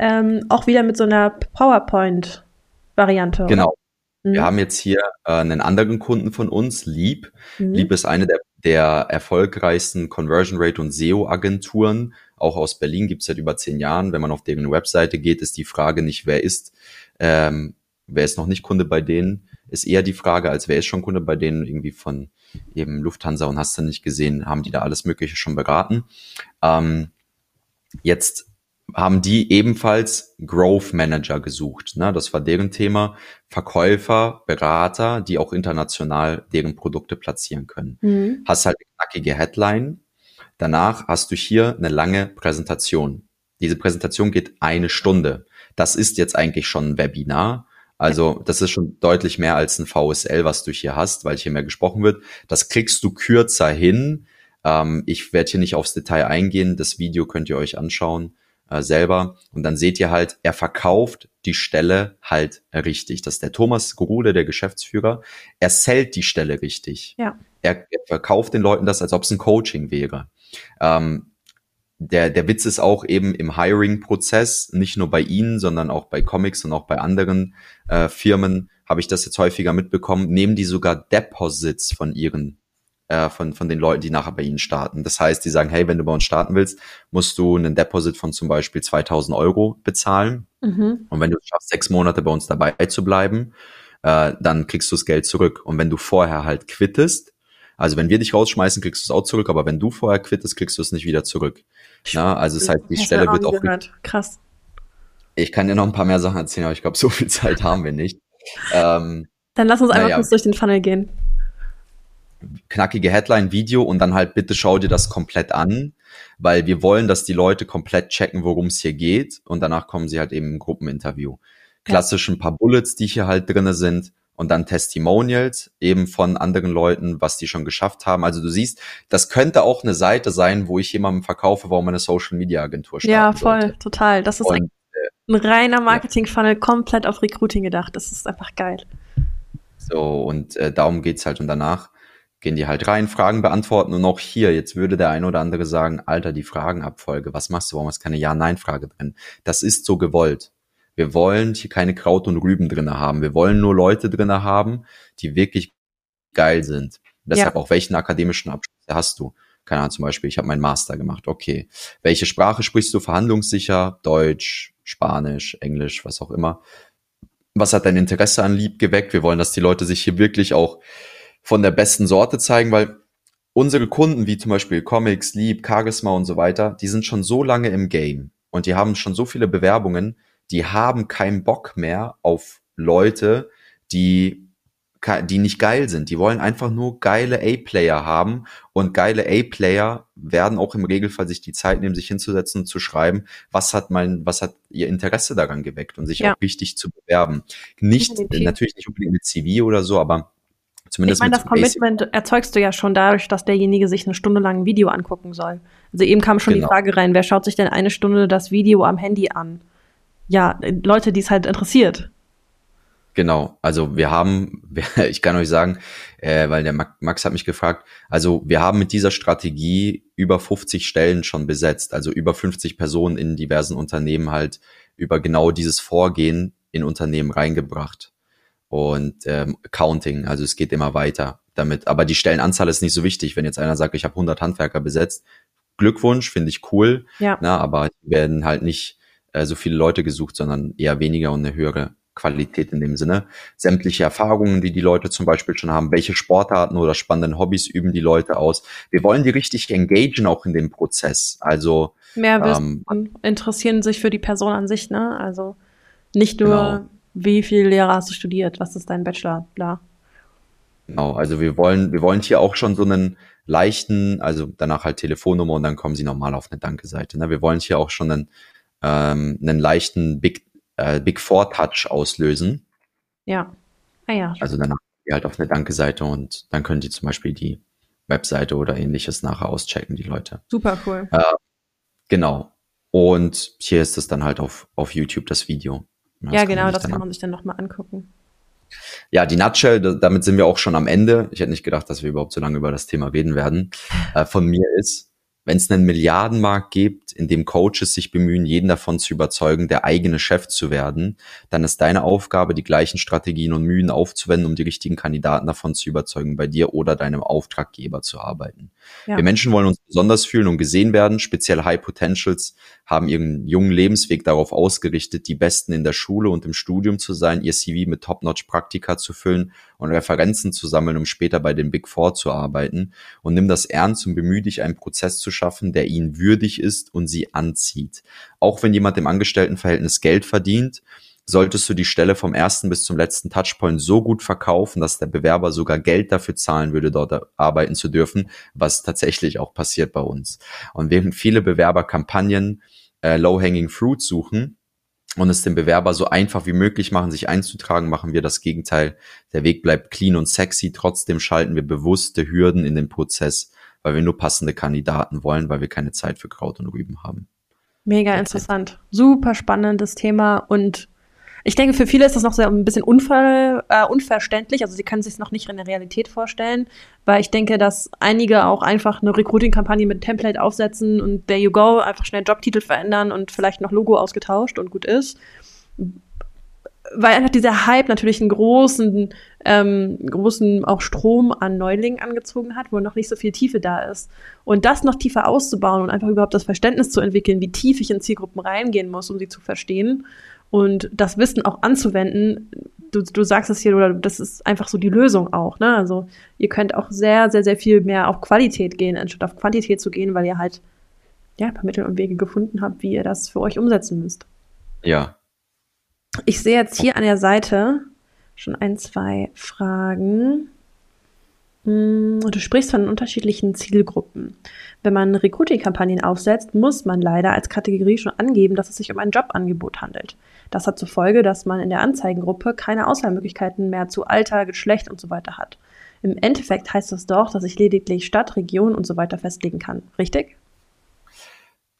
ähm, auch wieder mit so einer PowerPoint-Variante. Genau. Mhm. Wir haben jetzt hier äh, einen anderen Kunden von uns, Leap. Mhm. Leap ist eine der, der erfolgreichsten Conversion Rate und SEO-Agenturen. Auch aus Berlin gibt es seit über zehn Jahren. Wenn man auf deren Webseite geht, ist die Frage nicht, wer ist, ähm, wer ist noch nicht Kunde bei denen, ist eher die Frage, als wer ist schon Kunde bei denen, irgendwie von eben Lufthansa und hast du nicht gesehen, haben die da alles Mögliche schon beraten. Ähm, jetzt haben die ebenfalls Growth Manager gesucht. Ne? Das war deren Thema. Verkäufer, Berater, die auch international deren Produkte platzieren können. Mhm. Hast halt eine knackige Headline. Danach hast du hier eine lange Präsentation. Diese Präsentation geht eine Stunde. Das ist jetzt eigentlich schon ein Webinar. Also das ist schon deutlich mehr als ein VSL, was du hier hast, weil hier mehr gesprochen wird. Das kriegst du kürzer hin. Ähm, ich werde hier nicht aufs Detail eingehen. Das Video könnt ihr euch anschauen äh, selber. Und dann seht ihr halt, er verkauft die Stelle halt richtig. Das ist der Thomas Grude, der Geschäftsführer. Er sellt die Stelle richtig. Ja. Er, er verkauft den Leuten das, als ob es ein Coaching wäre. Ähm, der, der Witz ist auch eben im Hiring-Prozess, nicht nur bei Ihnen, sondern auch bei Comics und auch bei anderen äh, Firmen habe ich das jetzt häufiger mitbekommen, nehmen die sogar Deposits von ihren äh, von, von den Leuten, die nachher bei ihnen starten. Das heißt, die sagen, hey, wenn du bei uns starten willst, musst du einen Deposit von zum Beispiel 2000 Euro bezahlen. Mhm. Und wenn du es schaffst, sechs Monate bei uns dabei zu bleiben, äh, dann kriegst du das Geld zurück. Und wenn du vorher halt quittest, also wenn wir dich rausschmeißen, kriegst du es auch zurück, aber wenn du vorher quittest, kriegst du es nicht wieder zurück. Ja, also das heißt, die Stelle wird auch. Gehört. Krass. Ich kann dir noch ein paar mehr Sachen erzählen, aber ich glaube, so viel Zeit haben wir nicht. Ähm, dann lass uns einfach ja. kurz durch den Funnel gehen. Knackige Headline, Video und dann halt bitte schau dir das komplett an, weil wir wollen, dass die Leute komplett checken, worum es hier geht und danach kommen sie halt eben im Gruppeninterview. Klassisch ein paar Bullets, die hier halt drinne sind und dann Testimonials eben von anderen Leuten, was die schon geschafft haben. Also du siehst, das könnte auch eine Seite sein, wo ich jemandem verkaufe, warum meine Social Media Agentur starten Ja, voll, sollte. total. Das ist und, ein, ein reiner Marketing-Funnel, komplett auf Recruiting gedacht. Das ist einfach geil. So, und äh, darum geht's halt. Und danach gehen die halt rein, Fragen beantworten. Und auch hier, jetzt würde der eine oder andere sagen, Alter, die Fragenabfolge, was machst du? Warum ist keine Ja-Nein-Frage drin? Das ist so gewollt. Wir wollen hier keine Kraut und Rüben drinne haben. Wir wollen nur Leute drinne haben, die wirklich geil sind. Deshalb ja. auch welchen akademischen Abschluss hast du? Keine Ahnung, zum Beispiel, ich habe meinen Master gemacht. Okay. Welche Sprache sprichst du verhandlungssicher? Deutsch, Spanisch, Englisch, was auch immer was hat dein Interesse an Lieb geweckt? Wir wollen, dass die Leute sich hier wirklich auch von der besten Sorte zeigen, weil unsere Kunden, wie zum Beispiel Comics, Lieb, Charisma und so weiter, die sind schon so lange im Game und die haben schon so viele Bewerbungen, die haben keinen Bock mehr auf Leute, die die nicht geil sind. Die wollen einfach nur geile A-Player haben und geile A-Player werden auch im Regelfall sich die Zeit nehmen, sich hinzusetzen und zu schreiben, was hat mein, was hat ihr Interesse daran geweckt und sich ja. auch richtig zu bewerben. Nicht, natürlich nicht unbedingt mit CV oder so, aber Zumindest ich meine, das Commitment Basic. erzeugst du ja schon dadurch, dass derjenige sich eine Stunde lang ein Video angucken soll. Also eben kam schon genau. die Frage rein, wer schaut sich denn eine Stunde das Video am Handy an? Ja, Leute, die es halt interessiert. Genau, also wir haben, ich kann euch sagen, äh, weil der Max hat mich gefragt, also wir haben mit dieser Strategie über 50 Stellen schon besetzt, also über 50 Personen in diversen Unternehmen halt über genau dieses Vorgehen in Unternehmen reingebracht. Und ähm, Counting, also es geht immer weiter damit. Aber die Stellenanzahl ist nicht so wichtig. Wenn jetzt einer sagt, ich habe 100 Handwerker besetzt, Glückwunsch, finde ich cool. Ja. Na, aber werden halt nicht äh, so viele Leute gesucht, sondern eher weniger und eine höhere Qualität in dem Sinne. Sämtliche Erfahrungen, die die Leute zum Beispiel schon haben, welche Sportarten oder spannenden Hobbys üben die Leute aus. Wir wollen die richtig engagen auch in dem Prozess. Also mehr wissen ähm, interessieren sich für die Person an sich, ne? Also nicht nur, genau. Wie viel Lehrer hast du studiert, was ist dein Bachelor, bla. Genau, also wir wollen, wir wollen hier auch schon so einen leichten, also danach halt Telefonnummer und dann kommen sie nochmal auf eine Danke-Seite. Ne? Wir wollen hier auch schon einen, ähm, einen leichten Big äh, Big Four Touch auslösen. Ja. Ah ja. Also danach halt auf eine Danke-Seite und dann können die zum Beispiel die Webseite oder ähnliches nachher auschecken, die Leute. Super cool. Äh, genau. Und hier ist es dann halt auf, auf YouTube das Video. Das ja, genau, das kann man sich dann nochmal angucken. Ja, die Nutshell, damit sind wir auch schon am Ende. Ich hätte nicht gedacht, dass wir überhaupt so lange über das Thema reden werden. Äh, von mir ist, wenn es einen Milliardenmarkt gibt, in dem Coaches sich bemühen, jeden davon zu überzeugen, der eigene Chef zu werden, dann ist deine Aufgabe, die gleichen Strategien und Mühen aufzuwenden, um die richtigen Kandidaten davon zu überzeugen, bei dir oder deinem Auftraggeber zu arbeiten. Ja. Wir Menschen wollen uns besonders fühlen und gesehen werden. Speziell High Potentials haben ihren jungen Lebensweg darauf ausgerichtet, die Besten in der Schule und im Studium zu sein, ihr CV mit Top-Notch-Praktika zu füllen und Referenzen zu sammeln, um später bei den Big Four zu arbeiten. Und nimm das ernst und bemühe dich, einen Prozess zu schaffen, der ihnen würdig ist und sie anzieht. Auch wenn jemand im Angestelltenverhältnis Geld verdient, solltest du die Stelle vom ersten bis zum letzten Touchpoint so gut verkaufen, dass der Bewerber sogar Geld dafür zahlen würde, dort arbeiten zu dürfen, was tatsächlich auch passiert bei uns. Und während viele Bewerber Kampagnen äh, Low-Hanging Fruit suchen, und es dem Bewerber so einfach wie möglich machen, sich einzutragen, machen wir das Gegenteil. Der Weg bleibt clean und sexy. Trotzdem schalten wir bewusste Hürden in den Prozess, weil wir nur passende Kandidaten wollen, weil wir keine Zeit für Kraut und Rüben haben. Mega interessant. Super spannendes Thema und ich denke, für viele ist das noch so ein bisschen unver, äh, unverständlich. Also sie können sich noch nicht in der Realität vorstellen, weil ich denke, dass einige auch einfach eine Recruiting-Kampagne mit Template aufsetzen und there you go, einfach schnell Jobtitel verändern und vielleicht noch Logo ausgetauscht und gut ist. Weil einfach dieser Hype natürlich einen großen, ähm, großen auch Strom an Neulingen angezogen hat, wo noch nicht so viel Tiefe da ist. Und das noch tiefer auszubauen und einfach überhaupt das Verständnis zu entwickeln, wie tief ich in Zielgruppen reingehen muss, um sie zu verstehen und das Wissen auch anzuwenden. Du, du sagst es hier, oder das ist einfach so die Lösung auch. Ne? Also ihr könnt auch sehr, sehr, sehr viel mehr auf Qualität gehen, anstatt auf Quantität zu gehen, weil ihr halt ja, ein paar Mittel und Wege gefunden habt, wie ihr das für euch umsetzen müsst. Ja, ich sehe jetzt hier an der Seite schon ein, zwei Fragen. Hm, du sprichst von unterschiedlichen Zielgruppen. Wenn man Recruiting-Kampagnen aufsetzt, muss man leider als Kategorie schon angeben, dass es sich um ein Jobangebot handelt. Das hat zur Folge, dass man in der Anzeigengruppe keine Auswahlmöglichkeiten mehr zu Alter, Geschlecht und so weiter hat. Im Endeffekt heißt das doch, dass ich lediglich Stadt, Region und so weiter festlegen kann. Richtig?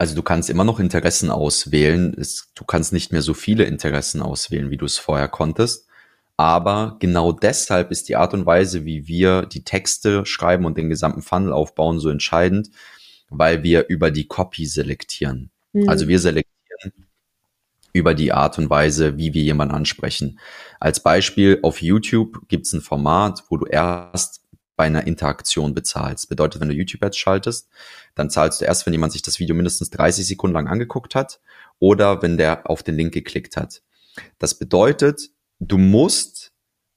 Also du kannst immer noch Interessen auswählen. Es, du kannst nicht mehr so viele Interessen auswählen, wie du es vorher konntest. Aber genau deshalb ist die Art und Weise, wie wir die Texte schreiben und den gesamten Funnel aufbauen, so entscheidend, weil wir über die Copy selektieren. Mhm. Also wir selektieren über die Art und Weise, wie wir jemanden ansprechen. Als Beispiel auf YouTube gibt es ein Format, wo du erst bei einer Interaktion bezahlst. Bedeutet, wenn du YouTube-Ads schaltest, dann zahlst du erst, wenn jemand sich das Video mindestens 30 Sekunden lang angeguckt hat oder wenn der auf den Link geklickt hat. Das bedeutet, du musst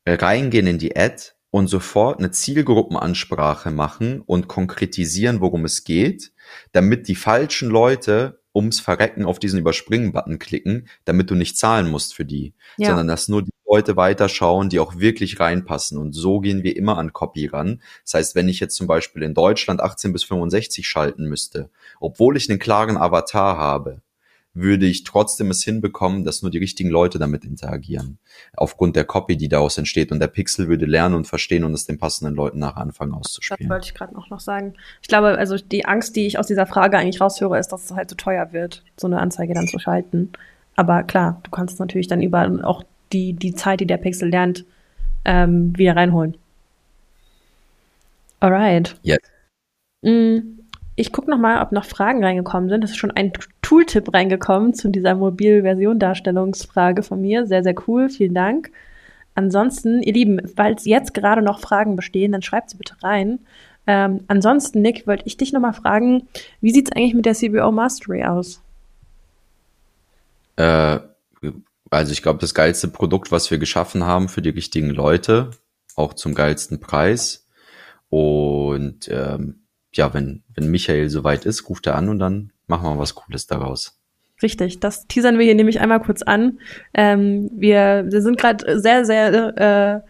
reingehen in die Ad und sofort eine Zielgruppenansprache machen und konkretisieren, worum es geht, damit die falschen Leute ums Verrecken auf diesen Überspringen-Button klicken, damit du nicht zahlen musst für die, ja. sondern dass nur die Leute weiterschauen, die auch wirklich reinpassen. Und so gehen wir immer an Copy ran. Das heißt, wenn ich jetzt zum Beispiel in Deutschland 18 bis 65 schalten müsste, obwohl ich einen klaren Avatar habe, würde ich trotzdem es hinbekommen, dass nur die richtigen Leute damit interagieren. Aufgrund der Copy, die daraus entsteht. Und der Pixel würde lernen und verstehen und es den passenden Leuten nach anfangen auszuspielen. Das wollte ich gerade auch noch sagen. Ich glaube, also die Angst, die ich aus dieser Frage eigentlich raushöre, ist, dass es halt so teuer wird, so eine Anzeige dann zu schalten. Aber klar, du kannst natürlich dann überall auch die, die Zeit, die der Pixel lernt, ähm, wieder reinholen. Alright. Yes. Mm, ich gucke noch mal, ob noch Fragen reingekommen sind. Es ist schon ein Tooltip reingekommen zu dieser Mobil-Version-Darstellungsfrage von mir. Sehr, sehr cool. Vielen Dank. Ansonsten, ihr Lieben, falls jetzt gerade noch Fragen bestehen, dann schreibt sie bitte rein. Ähm, ansonsten, Nick, wollte ich dich noch mal fragen, wie sieht es eigentlich mit der CBO Mastery aus? Äh, also ich glaube, das geilste Produkt, was wir geschaffen haben für die richtigen Leute, auch zum geilsten Preis. Und ähm, ja, wenn, wenn Michael soweit ist, ruft er an und dann machen wir was Cooles daraus. Richtig, das teasern wir hier nämlich einmal kurz an. Ähm, wir, wir sind gerade sehr, sehr äh,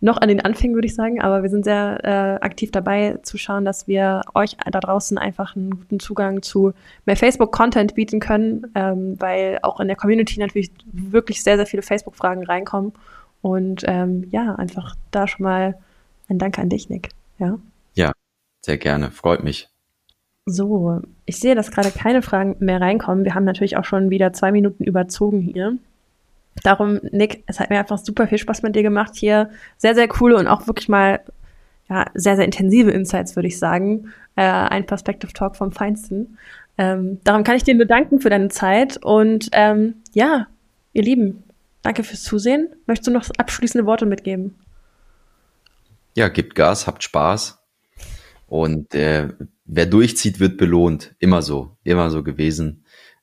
noch an den Anfängen, würde ich sagen, aber wir sind sehr äh, aktiv dabei zu schauen, dass wir euch da draußen einfach einen guten Zugang zu mehr Facebook-Content bieten können, ähm, weil auch in der Community natürlich wirklich sehr, sehr viele Facebook-Fragen reinkommen. Und ähm, ja, einfach da schon mal ein Dank an dich, Nick. Ja, ja sehr gerne. Freut mich. So, ich sehe, dass gerade keine Fragen mehr reinkommen. Wir haben natürlich auch schon wieder zwei Minuten überzogen hier. Darum, Nick, es hat mir einfach super viel Spaß mit dir gemacht hier. Sehr, sehr coole und auch wirklich mal ja, sehr, sehr intensive Insights, würde ich sagen. Äh, ein Perspective Talk vom Feinsten. Ähm, darum kann ich dir nur danken für deine Zeit und ähm, ja, ihr Lieben, danke fürs Zusehen. Möchtest du noch abschließende Worte mitgeben? Ja, gebt Gas, habt Spaß und äh, wer durchzieht, wird belohnt. Immer so, immer so gewesen.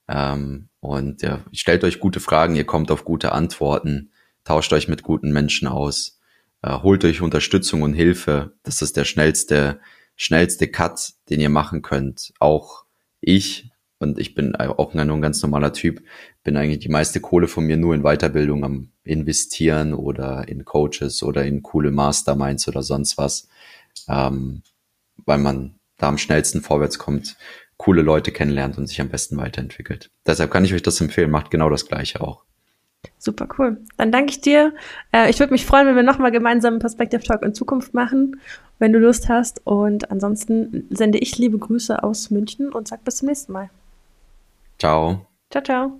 Ähm, und ja, stellt euch gute Fragen, ihr kommt auf gute Antworten, tauscht euch mit guten Menschen aus, äh, holt euch Unterstützung und Hilfe. Das ist der schnellste, schnellste Cut, den ihr machen könnt. Auch ich, und ich bin auch nur ein ganz normaler Typ, bin eigentlich die meiste Kohle von mir nur in Weiterbildung am investieren oder in Coaches oder in coole Masterminds oder sonst was, ähm, weil man da am schnellsten vorwärts kommt, coole Leute kennenlernt und sich am besten weiterentwickelt. Deshalb kann ich euch das empfehlen. Macht genau das Gleiche auch. Super cool. Dann danke ich dir. Äh, ich würde mich freuen, wenn wir nochmal gemeinsam einen Perspective Talk in Zukunft machen, wenn du Lust hast. Und ansonsten sende ich liebe Grüße aus München und sag bis zum nächsten Mal. Ciao. Ciao, ciao.